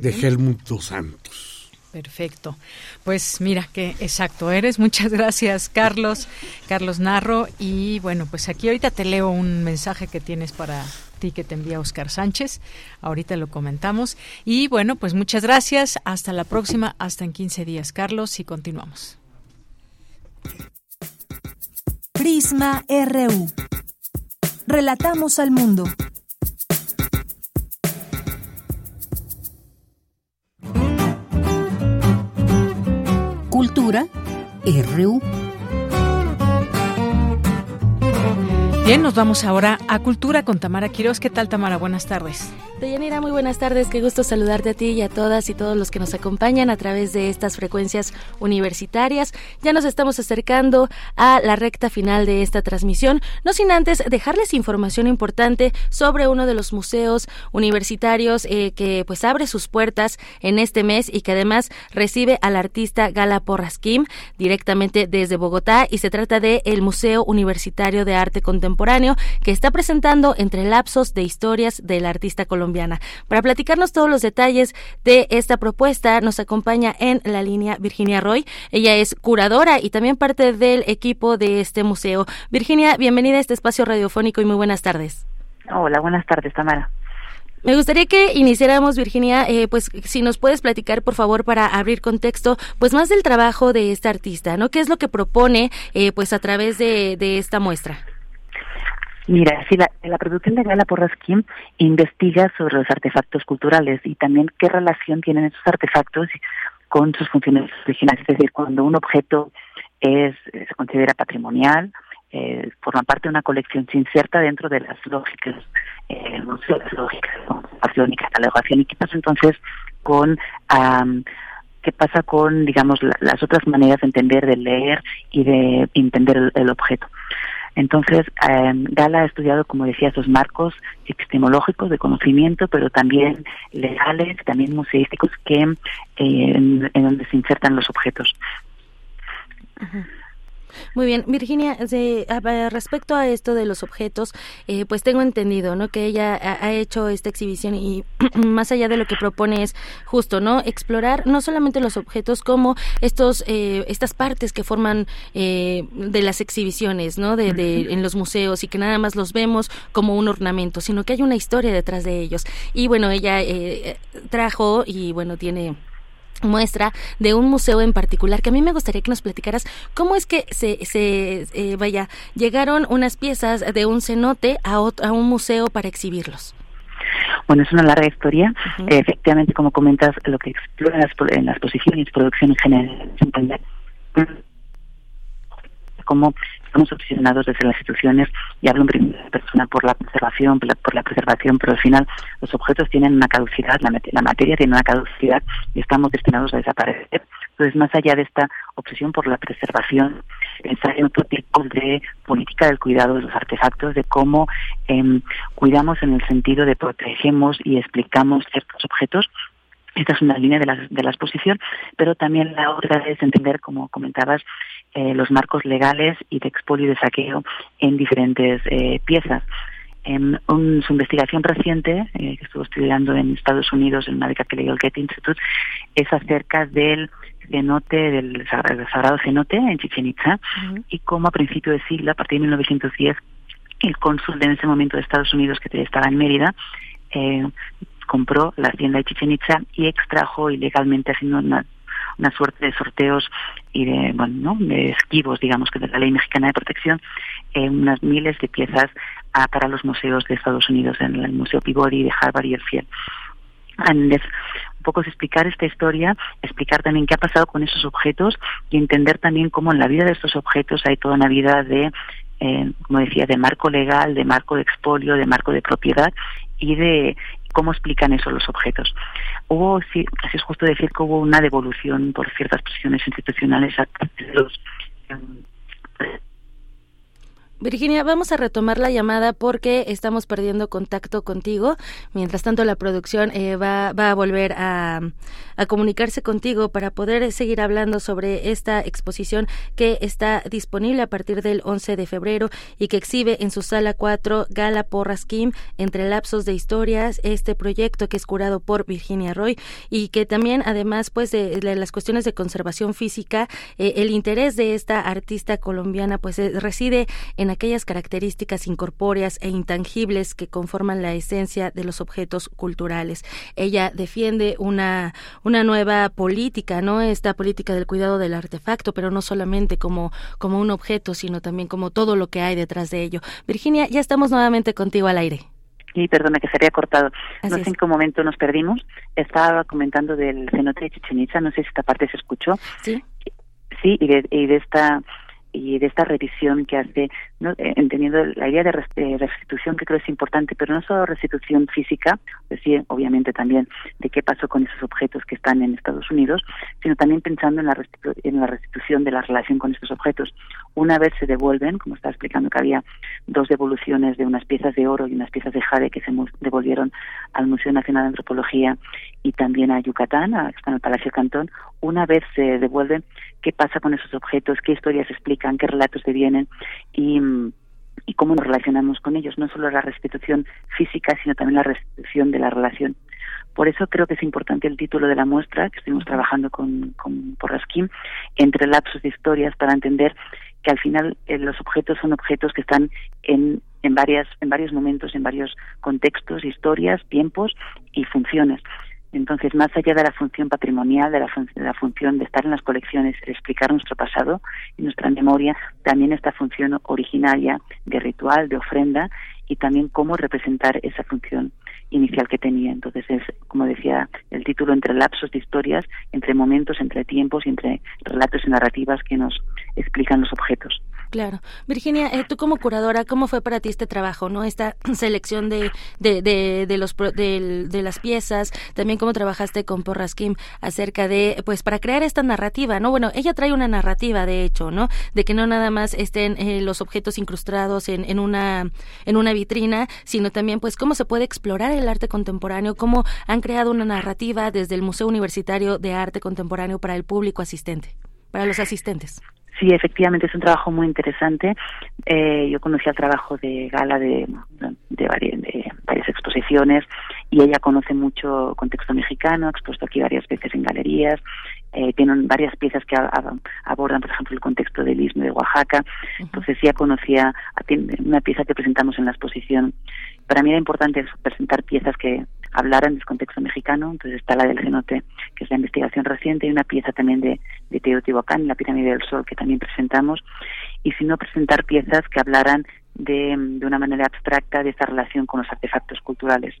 de Helmut Dos Santos. Perfecto. Pues mira que exacto eres. Muchas gracias, Carlos. Carlos Narro. Y bueno, pues aquí ahorita te leo un mensaje que tienes para ti que te envía Oscar Sánchez. Ahorita lo comentamos. Y bueno, pues muchas gracias. Hasta la próxima. Hasta en 15 días, Carlos. Y continuamos. Prisma RU. Relatamos al mundo. Cultura RU. Bien, nos vamos ahora a Cultura con Tamara Quiroz. ¿Qué tal, Tamara? Buenas tardes. Deyanira, muy buenas tardes. Qué gusto saludarte a ti y a todas y todos los que nos acompañan a través de estas frecuencias universitarias. Ya nos estamos acercando a la recta final de esta transmisión, no sin antes dejarles información importante sobre uno de los museos universitarios eh, que pues abre sus puertas en este mes y que además recibe al artista Gala Porras Kim directamente desde Bogotá y se trata de Museo Universitario de Arte Contemporáneo que está presentando entre lapsos de historias del artista colombiano para platicarnos todos los detalles de esta propuesta, nos acompaña en la línea Virginia Roy. Ella es curadora y también parte del equipo de este museo. Virginia, bienvenida a este espacio radiofónico y muy buenas tardes. Hola, buenas tardes, Tamara. Me gustaría que iniciáramos, Virginia, eh, pues si nos puedes platicar, por favor, para abrir contexto, pues más del trabajo de esta artista, ¿no? ¿Qué es lo que propone, eh, pues a través de esta muestra? Mira, si la, producción de Gala Porrasquín investiga sobre los artefactos culturales y también qué relación tienen esos artefactos con sus funciones originales. Es decir, cuando un objeto es, se considera patrimonial, eh, forman parte de una colección, se inserta dentro de las lógicas, eh, las lógicas de conservación y catalogación. ¿Y qué pasa entonces con... qué pasa con, digamos, las otras maneras de entender, de leer y de entender el objeto. Entonces, eh, Gala ha estudiado, como decía, esos marcos epistemológicos de conocimiento, pero también legales, también museísticos, que eh, en, donde se insertan los objetos. Muy bien, Virginia, respecto a esto de los objetos, eh, pues tengo entendido, ¿no? Que ella ha, hecho esta exhibición y más allá de lo que propone es justo, ¿no? Explorar no solamente los objetos como estos, eh, estas partes que forman eh, de las exhibiciones, ¿no? De, de, en los museos y que nada más los vemos como un ornamento, sino que hay una historia detrás de ellos. Y bueno, ella trajo y bueno tiene muestra de un museo en particular que a mí me gustaría que nos platicaras cómo es que se, se eh, vaya llegaron unas piezas de un cenote a, a un museo para exhibirlos bueno, es una larga historia. efectivamente, como comentas, lo que explora en las, en las posiciones y producción en general cómo estamos obsesionados desde las instituciones, y hablo en primera persona por la conservación, por la, preservación, pero al final los objetos tienen una caducidad, la, la materia tiene una caducidad y estamos destinados a desaparecer. Entonces, más allá de esta obsesión por la preservación, pensar en otro tipo de política del cuidado de los artefactos, de cómo em, cuidamos en el sentido de protegemos y explicamos ciertos objetos esta es una línea de la, de la exposición, pero también la otra es entender, como comentabas, eh, los marcos legales y de expolio y de saqueo en diferentes eh, piezas. En su investigación reciente, eh, que estuvo estudiando en Estados Unidos en una beca que le dio el Getty Institute, es acerca del cenote, del sagrado cenote en Chichen Itza, y cómo a principio de siglo, a partir de 1910, el cónsul de en ese momento de Estados Unidos, que estaba en Mérida, compró la hacienda de Chichen Itza y extrajo ilegalmente, haciendo una una suerte de sorteos y de, bueno, de esquivos, digamos, que de la ley mexicana de protección, eh, unas miles de piezas para los museos de Estados Unidos, en el Museo Peabody de Harvard y el Fiel. un poco es explicar esta historia, explicar también qué ha pasado con esos objetos y entender también cómo en la vida de estos objetos hay toda una vida de, eh, como decía, de marco legal, de marco de expolio, de marco de propiedad y de cómo explican eso los objetos. Hubo, sí, así es justo decir que hubo una devolución por ciertas presiones institucionales a los em, Virginia, vamos a retomar la llamada porque estamos perdiendo contacto contigo. Mientras tanto, la producción eh, va, va, a volver a, comunicarse contigo para poder seguir hablando sobre esta exposición que está disponible a partir del 11 de febrero y que exhibe en su sala 4 Gala Porras Kim entre lapsos de historias este proyecto que es curado por Virginia Roy y que también además pues de, las cuestiones de conservación física eh, el interés de esta artista colombiana pues eh, reside en aquellas características incorpóreas e intangibles que conforman la esencia de los objetos culturales. Ella defiende una, una nueva política, ¿no? Esta política del cuidado del artefacto, pero no solamente como, como un objeto, sino también como todo lo que hay detrás de ello. Virginia, ya estamos nuevamente contigo al aire. Sí, perdona que se había cortado. no sé en qué momento nos perdimos. Estaba comentando del cenote de Chichen Itza, no sé si esta parte se escuchó. Sí. Sí, y de, y de esta y de esta revisión que hace, ¿no? Eh, entendiendo la idea de restitución que creo es importante, pero no solo restitución física, es decir, obviamente también de qué pasó con esos objetos que están en Estados Unidos, sino también pensando en la, en la restitución de la relación con estos objetos. Una vez se devuelven, como estaba explicando que había dos devoluciones de unas piezas de oro y unas piezas de jade que se devolvieron al Museo Nacional de Antropología y también a Yucatán, a, el Palacio Cantón, una vez se devuelven, qué pasa con esos objetos, qué historias explican, qué relatos devienen y, y cómo nos relacionamos con ellos, no solo la restitución física, sino también la restitución de la relación. Por eso creo que es importante el título de la muestra, que estuvimos trabajando con, con Porrasquín, entre lapsos de historias para entender que al final eh, los objetos son objetos que están en, en, varias, en varios momentos, en varios contextos, historias, tiempos y funciones. Entonces, más allá de la función patrimonial, de la, función de estar en las colecciones, de explicar nuestro pasado y nuestra memoria, también esta función originaria de ritual, de ofrenda y también cómo representar esa función inicial que tenía. Entonces es, como decía el título, entre lapsos de historias, entre momentos, entre tiempos y entre relatos y narrativas que nos explican los objetos. Claro. Virginia, eh, tú como curadora, ¿cómo fue para ti este trabajo, no? Esta selección de, de, de, los, de, de, las piezas, también cómo trabajaste con Porras Kim acerca de, pues, para crear esta narrativa, ¿no? Bueno, ella trae una narrativa, de hecho, ¿no? De que no nada más estén eh, los objetos incrustados en, en, una, en una vitrina, sino también, pues, cómo se puede explorar el arte contemporáneo, cómo han creado una narrativa desde el Museo Universitario de Arte Contemporáneo para el público asistente, para los asistentes. Sí, efectivamente es un trabajo muy interesante. Eh, yo conocí el trabajo de Gala de, de, varias, exposiciones y ella conoce mucho contexto mexicano, ha expuesto aquí varias veces en galerías. Eh, tienen varias piezas que abordan, por ejemplo, el contexto del istmo de Oaxaca. Entonces ya conocía una pieza que presentamos en la exposición. Para mí era importante presentar piezas que hablaran del contexto mexicano. Entonces está la del cenote, que es la investigación reciente, y una pieza también de, de Teotihuacán, la pirámide del sol, que también presentamos. Y si no, presentar piezas que hablaran de, de una manera abstracta de esta relación con los artefactos culturales.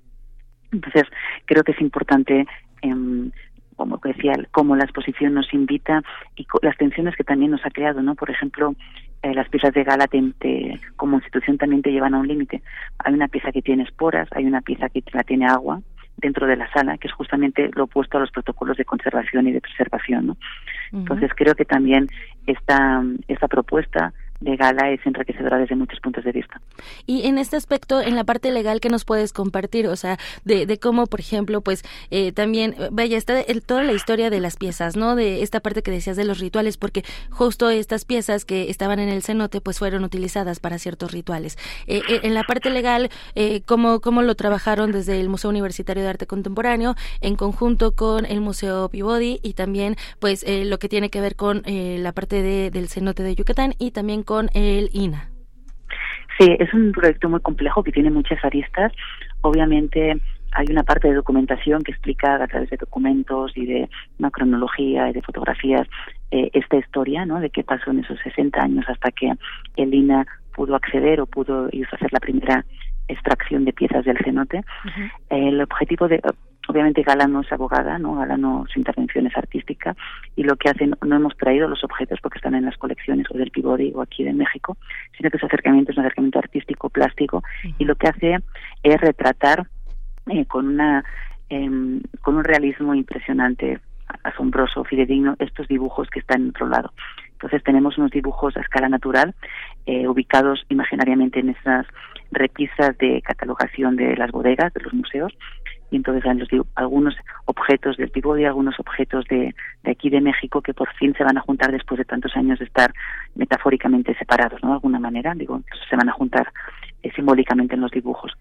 Entonces, creo que es importante eh, como decía, cómo la exposición nos invita y las tensiones que también nos ha creado, ¿no? Por ejemplo, eh, las piezas de gala como institución también te llevan a un límite. Hay una pieza que tiene esporas, hay una pieza que la tiene agua dentro de la sala, que es justamente lo opuesto a los protocolos de conservación y de preservación, ¿no? Entonces creo que también esta, esta propuesta de gala es enriquecedora desde muchos puntos de vista. Y en este aspecto, en la parte legal, ¿qué nos puedes compartir? O sea, de, de cómo, por ejemplo, pues eh, también, vaya, está el, toda la historia de las piezas, ¿no? De esta parte que decías de los rituales, porque justo estas piezas que estaban en el cenote, pues fueron utilizadas para ciertos rituales. Eh, eh, en la parte legal, ¿cómo, ¿cómo lo trabajaron desde el Museo Universitario de Arte Contemporáneo en conjunto con el Museo Peabody y también, pues, lo que tiene que ver con la parte de, del cenote de Yucatán y también con con el INA. Sí, es un proyecto muy complejo que tiene muchas aristas. Obviamente hay una parte de documentación que explica a través de documentos y de una cronología y de fotografías eh, esta historia, ¿no? De qué pasó en esos 60 años hasta que el INA pudo acceder o pudo hacer la primera extracción de piezas del cenote. El objetivo de obviamente Gala no es abogada, ¿no? Gala no su intervención es artística y lo que hacen no hemos traído los objetos porque están en las colecciones o del Pibodi o aquí de México, sino que ese acercamiento es un acercamiento artístico plástico y lo que hace es retratar eh, con una em, con un realismo impresionante asombroso, fidedigno, estos dibujos que están en otro lado. Entonces tenemos unos dibujos a escala natural eh, ubicados imaginariamente en esas repisas de catalogación de las bodegas, de los museos, y entonces algunos objetos del y algunos objetos de, de, aquí de México que por fin se van a juntar después de tantos años de estar metafóricamente separados, ¿no? De alguna manera, digo, se van a juntar eh, simbólicamente en los dibujos.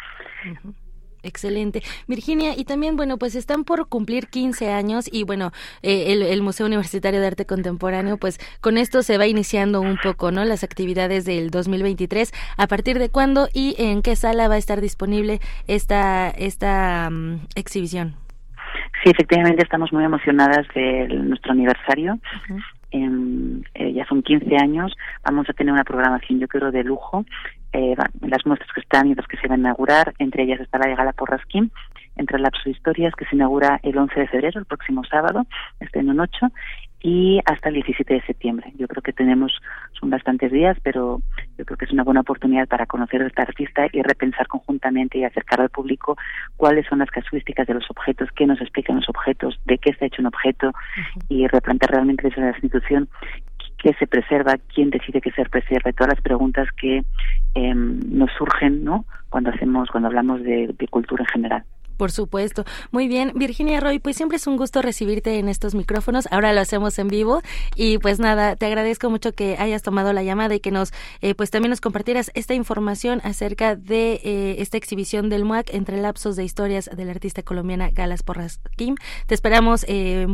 Excelente. Virginia, y también, bueno, pues están por cumplir 15 años y bueno, eh, el, Museo Universitario de Arte Contemporáneo, pues con esto se va iniciando un poco, ¿no? Las actividades del 2023. ¿A partir de cuándo y en qué sala va a estar disponible esta, esta mm, exhibición? Sí, efectivamente estamos muy emocionadas de nuestro aniversario. Eh, ya son 15 años, vamos a tener una programación, yo creo, de lujo eh, las muestras que están y las que se van a inaugurar, entre ellas está la de Gala Porrasquín, entre Lapso Historias, que se inaugura el 11 de febrero, el próximo sábado, este en un 8, y hasta el 17 de septiembre. Yo creo que tenemos, son bastantes días, pero yo creo que es una buena oportunidad para conocer a esta artista y repensar conjuntamente y acercar al público cuáles son las casuísticas de los objetos, qué nos explican los objetos, de qué está hecho un objeto y replantear realmente la institución qué se preserva, quién decide que se preserva, todas las preguntas que em, nos surgen, ¿no? Cuando hacemos, cuando hablamos de, cultura en general. Por supuesto. Muy bien, Virginia Roy, pues siempre es un gusto recibirte en estos micrófonos. Ahora lo hacemos en vivo y pues nada, te agradezco mucho que hayas tomado la llamada y que nos, eh, pues también nos compartieras esta información acerca de eh, esta exhibición del MUAC entre lapsos de historias de la artista colombiana Galas Porras Kim. Te esperamos eh,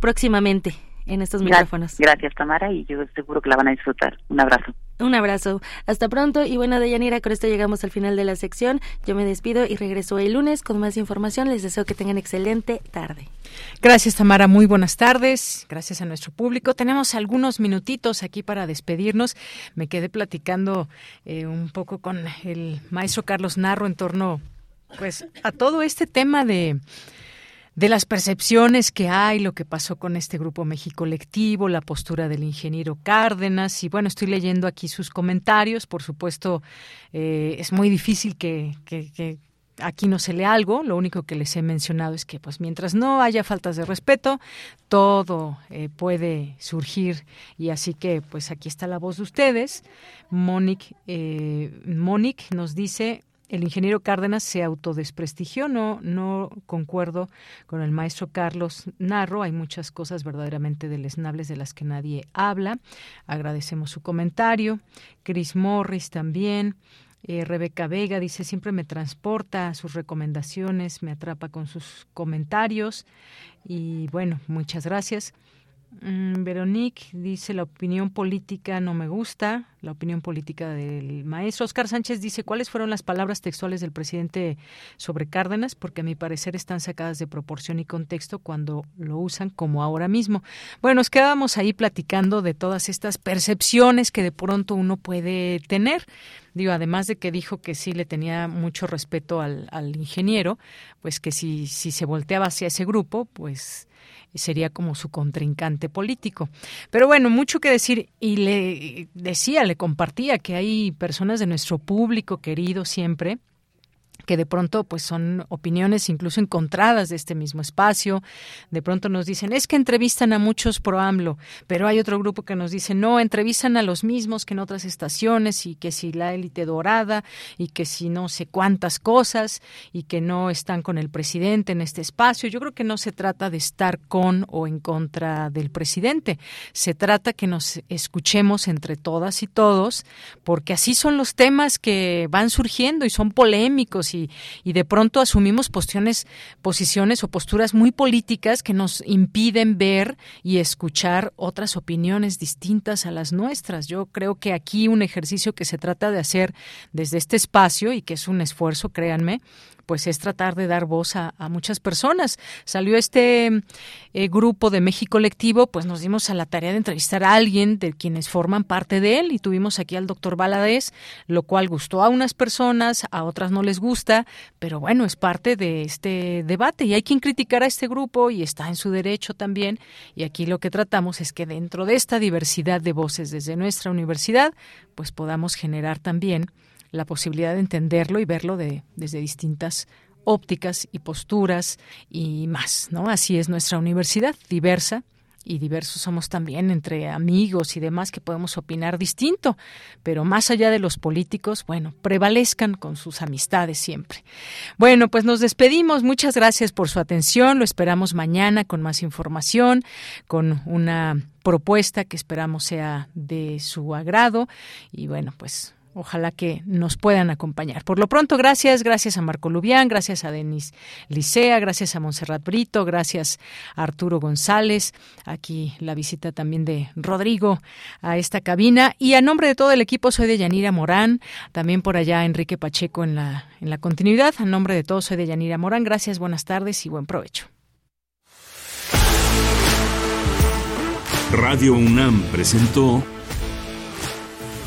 próximamente en estos micrófonos. Gracias, Tamara, y yo seguro que la van a disfrutar. Un abrazo. Un abrazo. Hasta pronto. Y bueno, Deyanira, con esto llegamos al final de la sección. Yo me despido y regreso el lunes con más información. Les deseo que tengan excelente tarde. Gracias, Tamara. Muy buenas tardes. Gracias a nuestro público. Tenemos algunos minutitos aquí para despedirnos. Me quedé platicando eh, un poco con el maestro Carlos Narro en torno pues a todo este tema de de las percepciones que hay, lo que pasó con este grupo México Colectivo, la postura del ingeniero Cárdenas. Y bueno, estoy leyendo aquí sus comentarios. Por supuesto, eh, es muy difícil que, aquí no se lea algo. Lo único que les he mencionado es que, pues, mientras no haya faltas de respeto, todo eh, puede surgir. Y así que, pues, aquí está la voz de ustedes. Mónic, eh, nos dice el ingeniero Cárdenas se autodesprestigió, no, no concuerdo con el maestro Carlos Narro, hay muchas cosas verdaderamente deleznables de las que nadie habla. Agradecemos su comentario. Chris Morris también. Eh, Rebeca Vega dice, siempre me transporta sus recomendaciones, me atrapa con sus comentarios. Y bueno, muchas gracias. Mm, Veronique dice la opinión política no me gusta, la opinión política del maestro. Oscar Sánchez dice cuáles fueron las palabras textuales del presidente sobre Cárdenas, porque a mi parecer están sacadas de proporción y contexto cuando lo usan como ahora mismo. Bueno, nos quedábamos ahí platicando de todas estas percepciones que de pronto uno puede tener. Digo, además de que dijo que sí le tenía mucho respeto al, ingeniero, pues que si, si se volteaba hacia ese grupo, pues sería como su contrincante político. Pero bueno, mucho que decir y le decía, le compartía que hay personas de nuestro público querido siempre que de pronto pues son opiniones incluso encontradas de este mismo espacio. De pronto nos dicen, es que entrevistan a muchos pro AMLO, pero hay otro grupo que nos dice, no, entrevistan a los mismos que en otras estaciones y que si la élite dorada y que si no sé cuántas cosas y que no están con el presidente en este espacio. Yo creo que no se trata de estar con o en contra del presidente, se trata que nos escuchemos entre todas y todos, porque así son los temas que van surgiendo y son polémicos y, de pronto asumimos posiciones, posiciones o posturas muy políticas que nos impiden ver y escuchar otras opiniones distintas a las nuestras. Yo creo que aquí un ejercicio que se trata de hacer desde este espacio y que es un esfuerzo, créanme, pues es tratar de dar voz a, muchas personas. Salió este eh, grupo de México Colectivo, pues nos dimos a la tarea de entrevistar a alguien de quienes forman parte de él y tuvimos aquí al doctor Valadez, lo cual gustó a unas personas, a otras no les gusta, pero bueno, es parte de este debate y hay quien criticar a este grupo y está en su derecho también. Y aquí lo que tratamos es que dentro de esta diversidad de voces desde nuestra universidad, pues podamos generar también la posibilidad de entenderlo y verlo de, desde distintas ópticas y posturas y más, ¿no? Así es nuestra universidad, diversa y diversos somos también entre amigos y demás que podemos opinar distinto, pero más allá de los políticos, bueno, prevalezcan con sus amistades siempre. Bueno, pues nos despedimos, muchas gracias por su atención, lo esperamos mañana con más información, con una propuesta que esperamos sea de su agrado y bueno, pues Ojalá que nos puedan acompañar. Por lo pronto, gracias, gracias a Marco Lubián, gracias a Denis Licea, gracias a Montserrat Brito, gracias a Arturo González, aquí la visita también de Rodrigo a esta cabina. Y a nombre de todo el equipo, soy de Yanira Morán, también por allá Enrique Pacheco en la, en la continuidad. A nombre de todos, soy de Yanira Morán. Gracias, buenas tardes y buen provecho. Radio UNAM presentó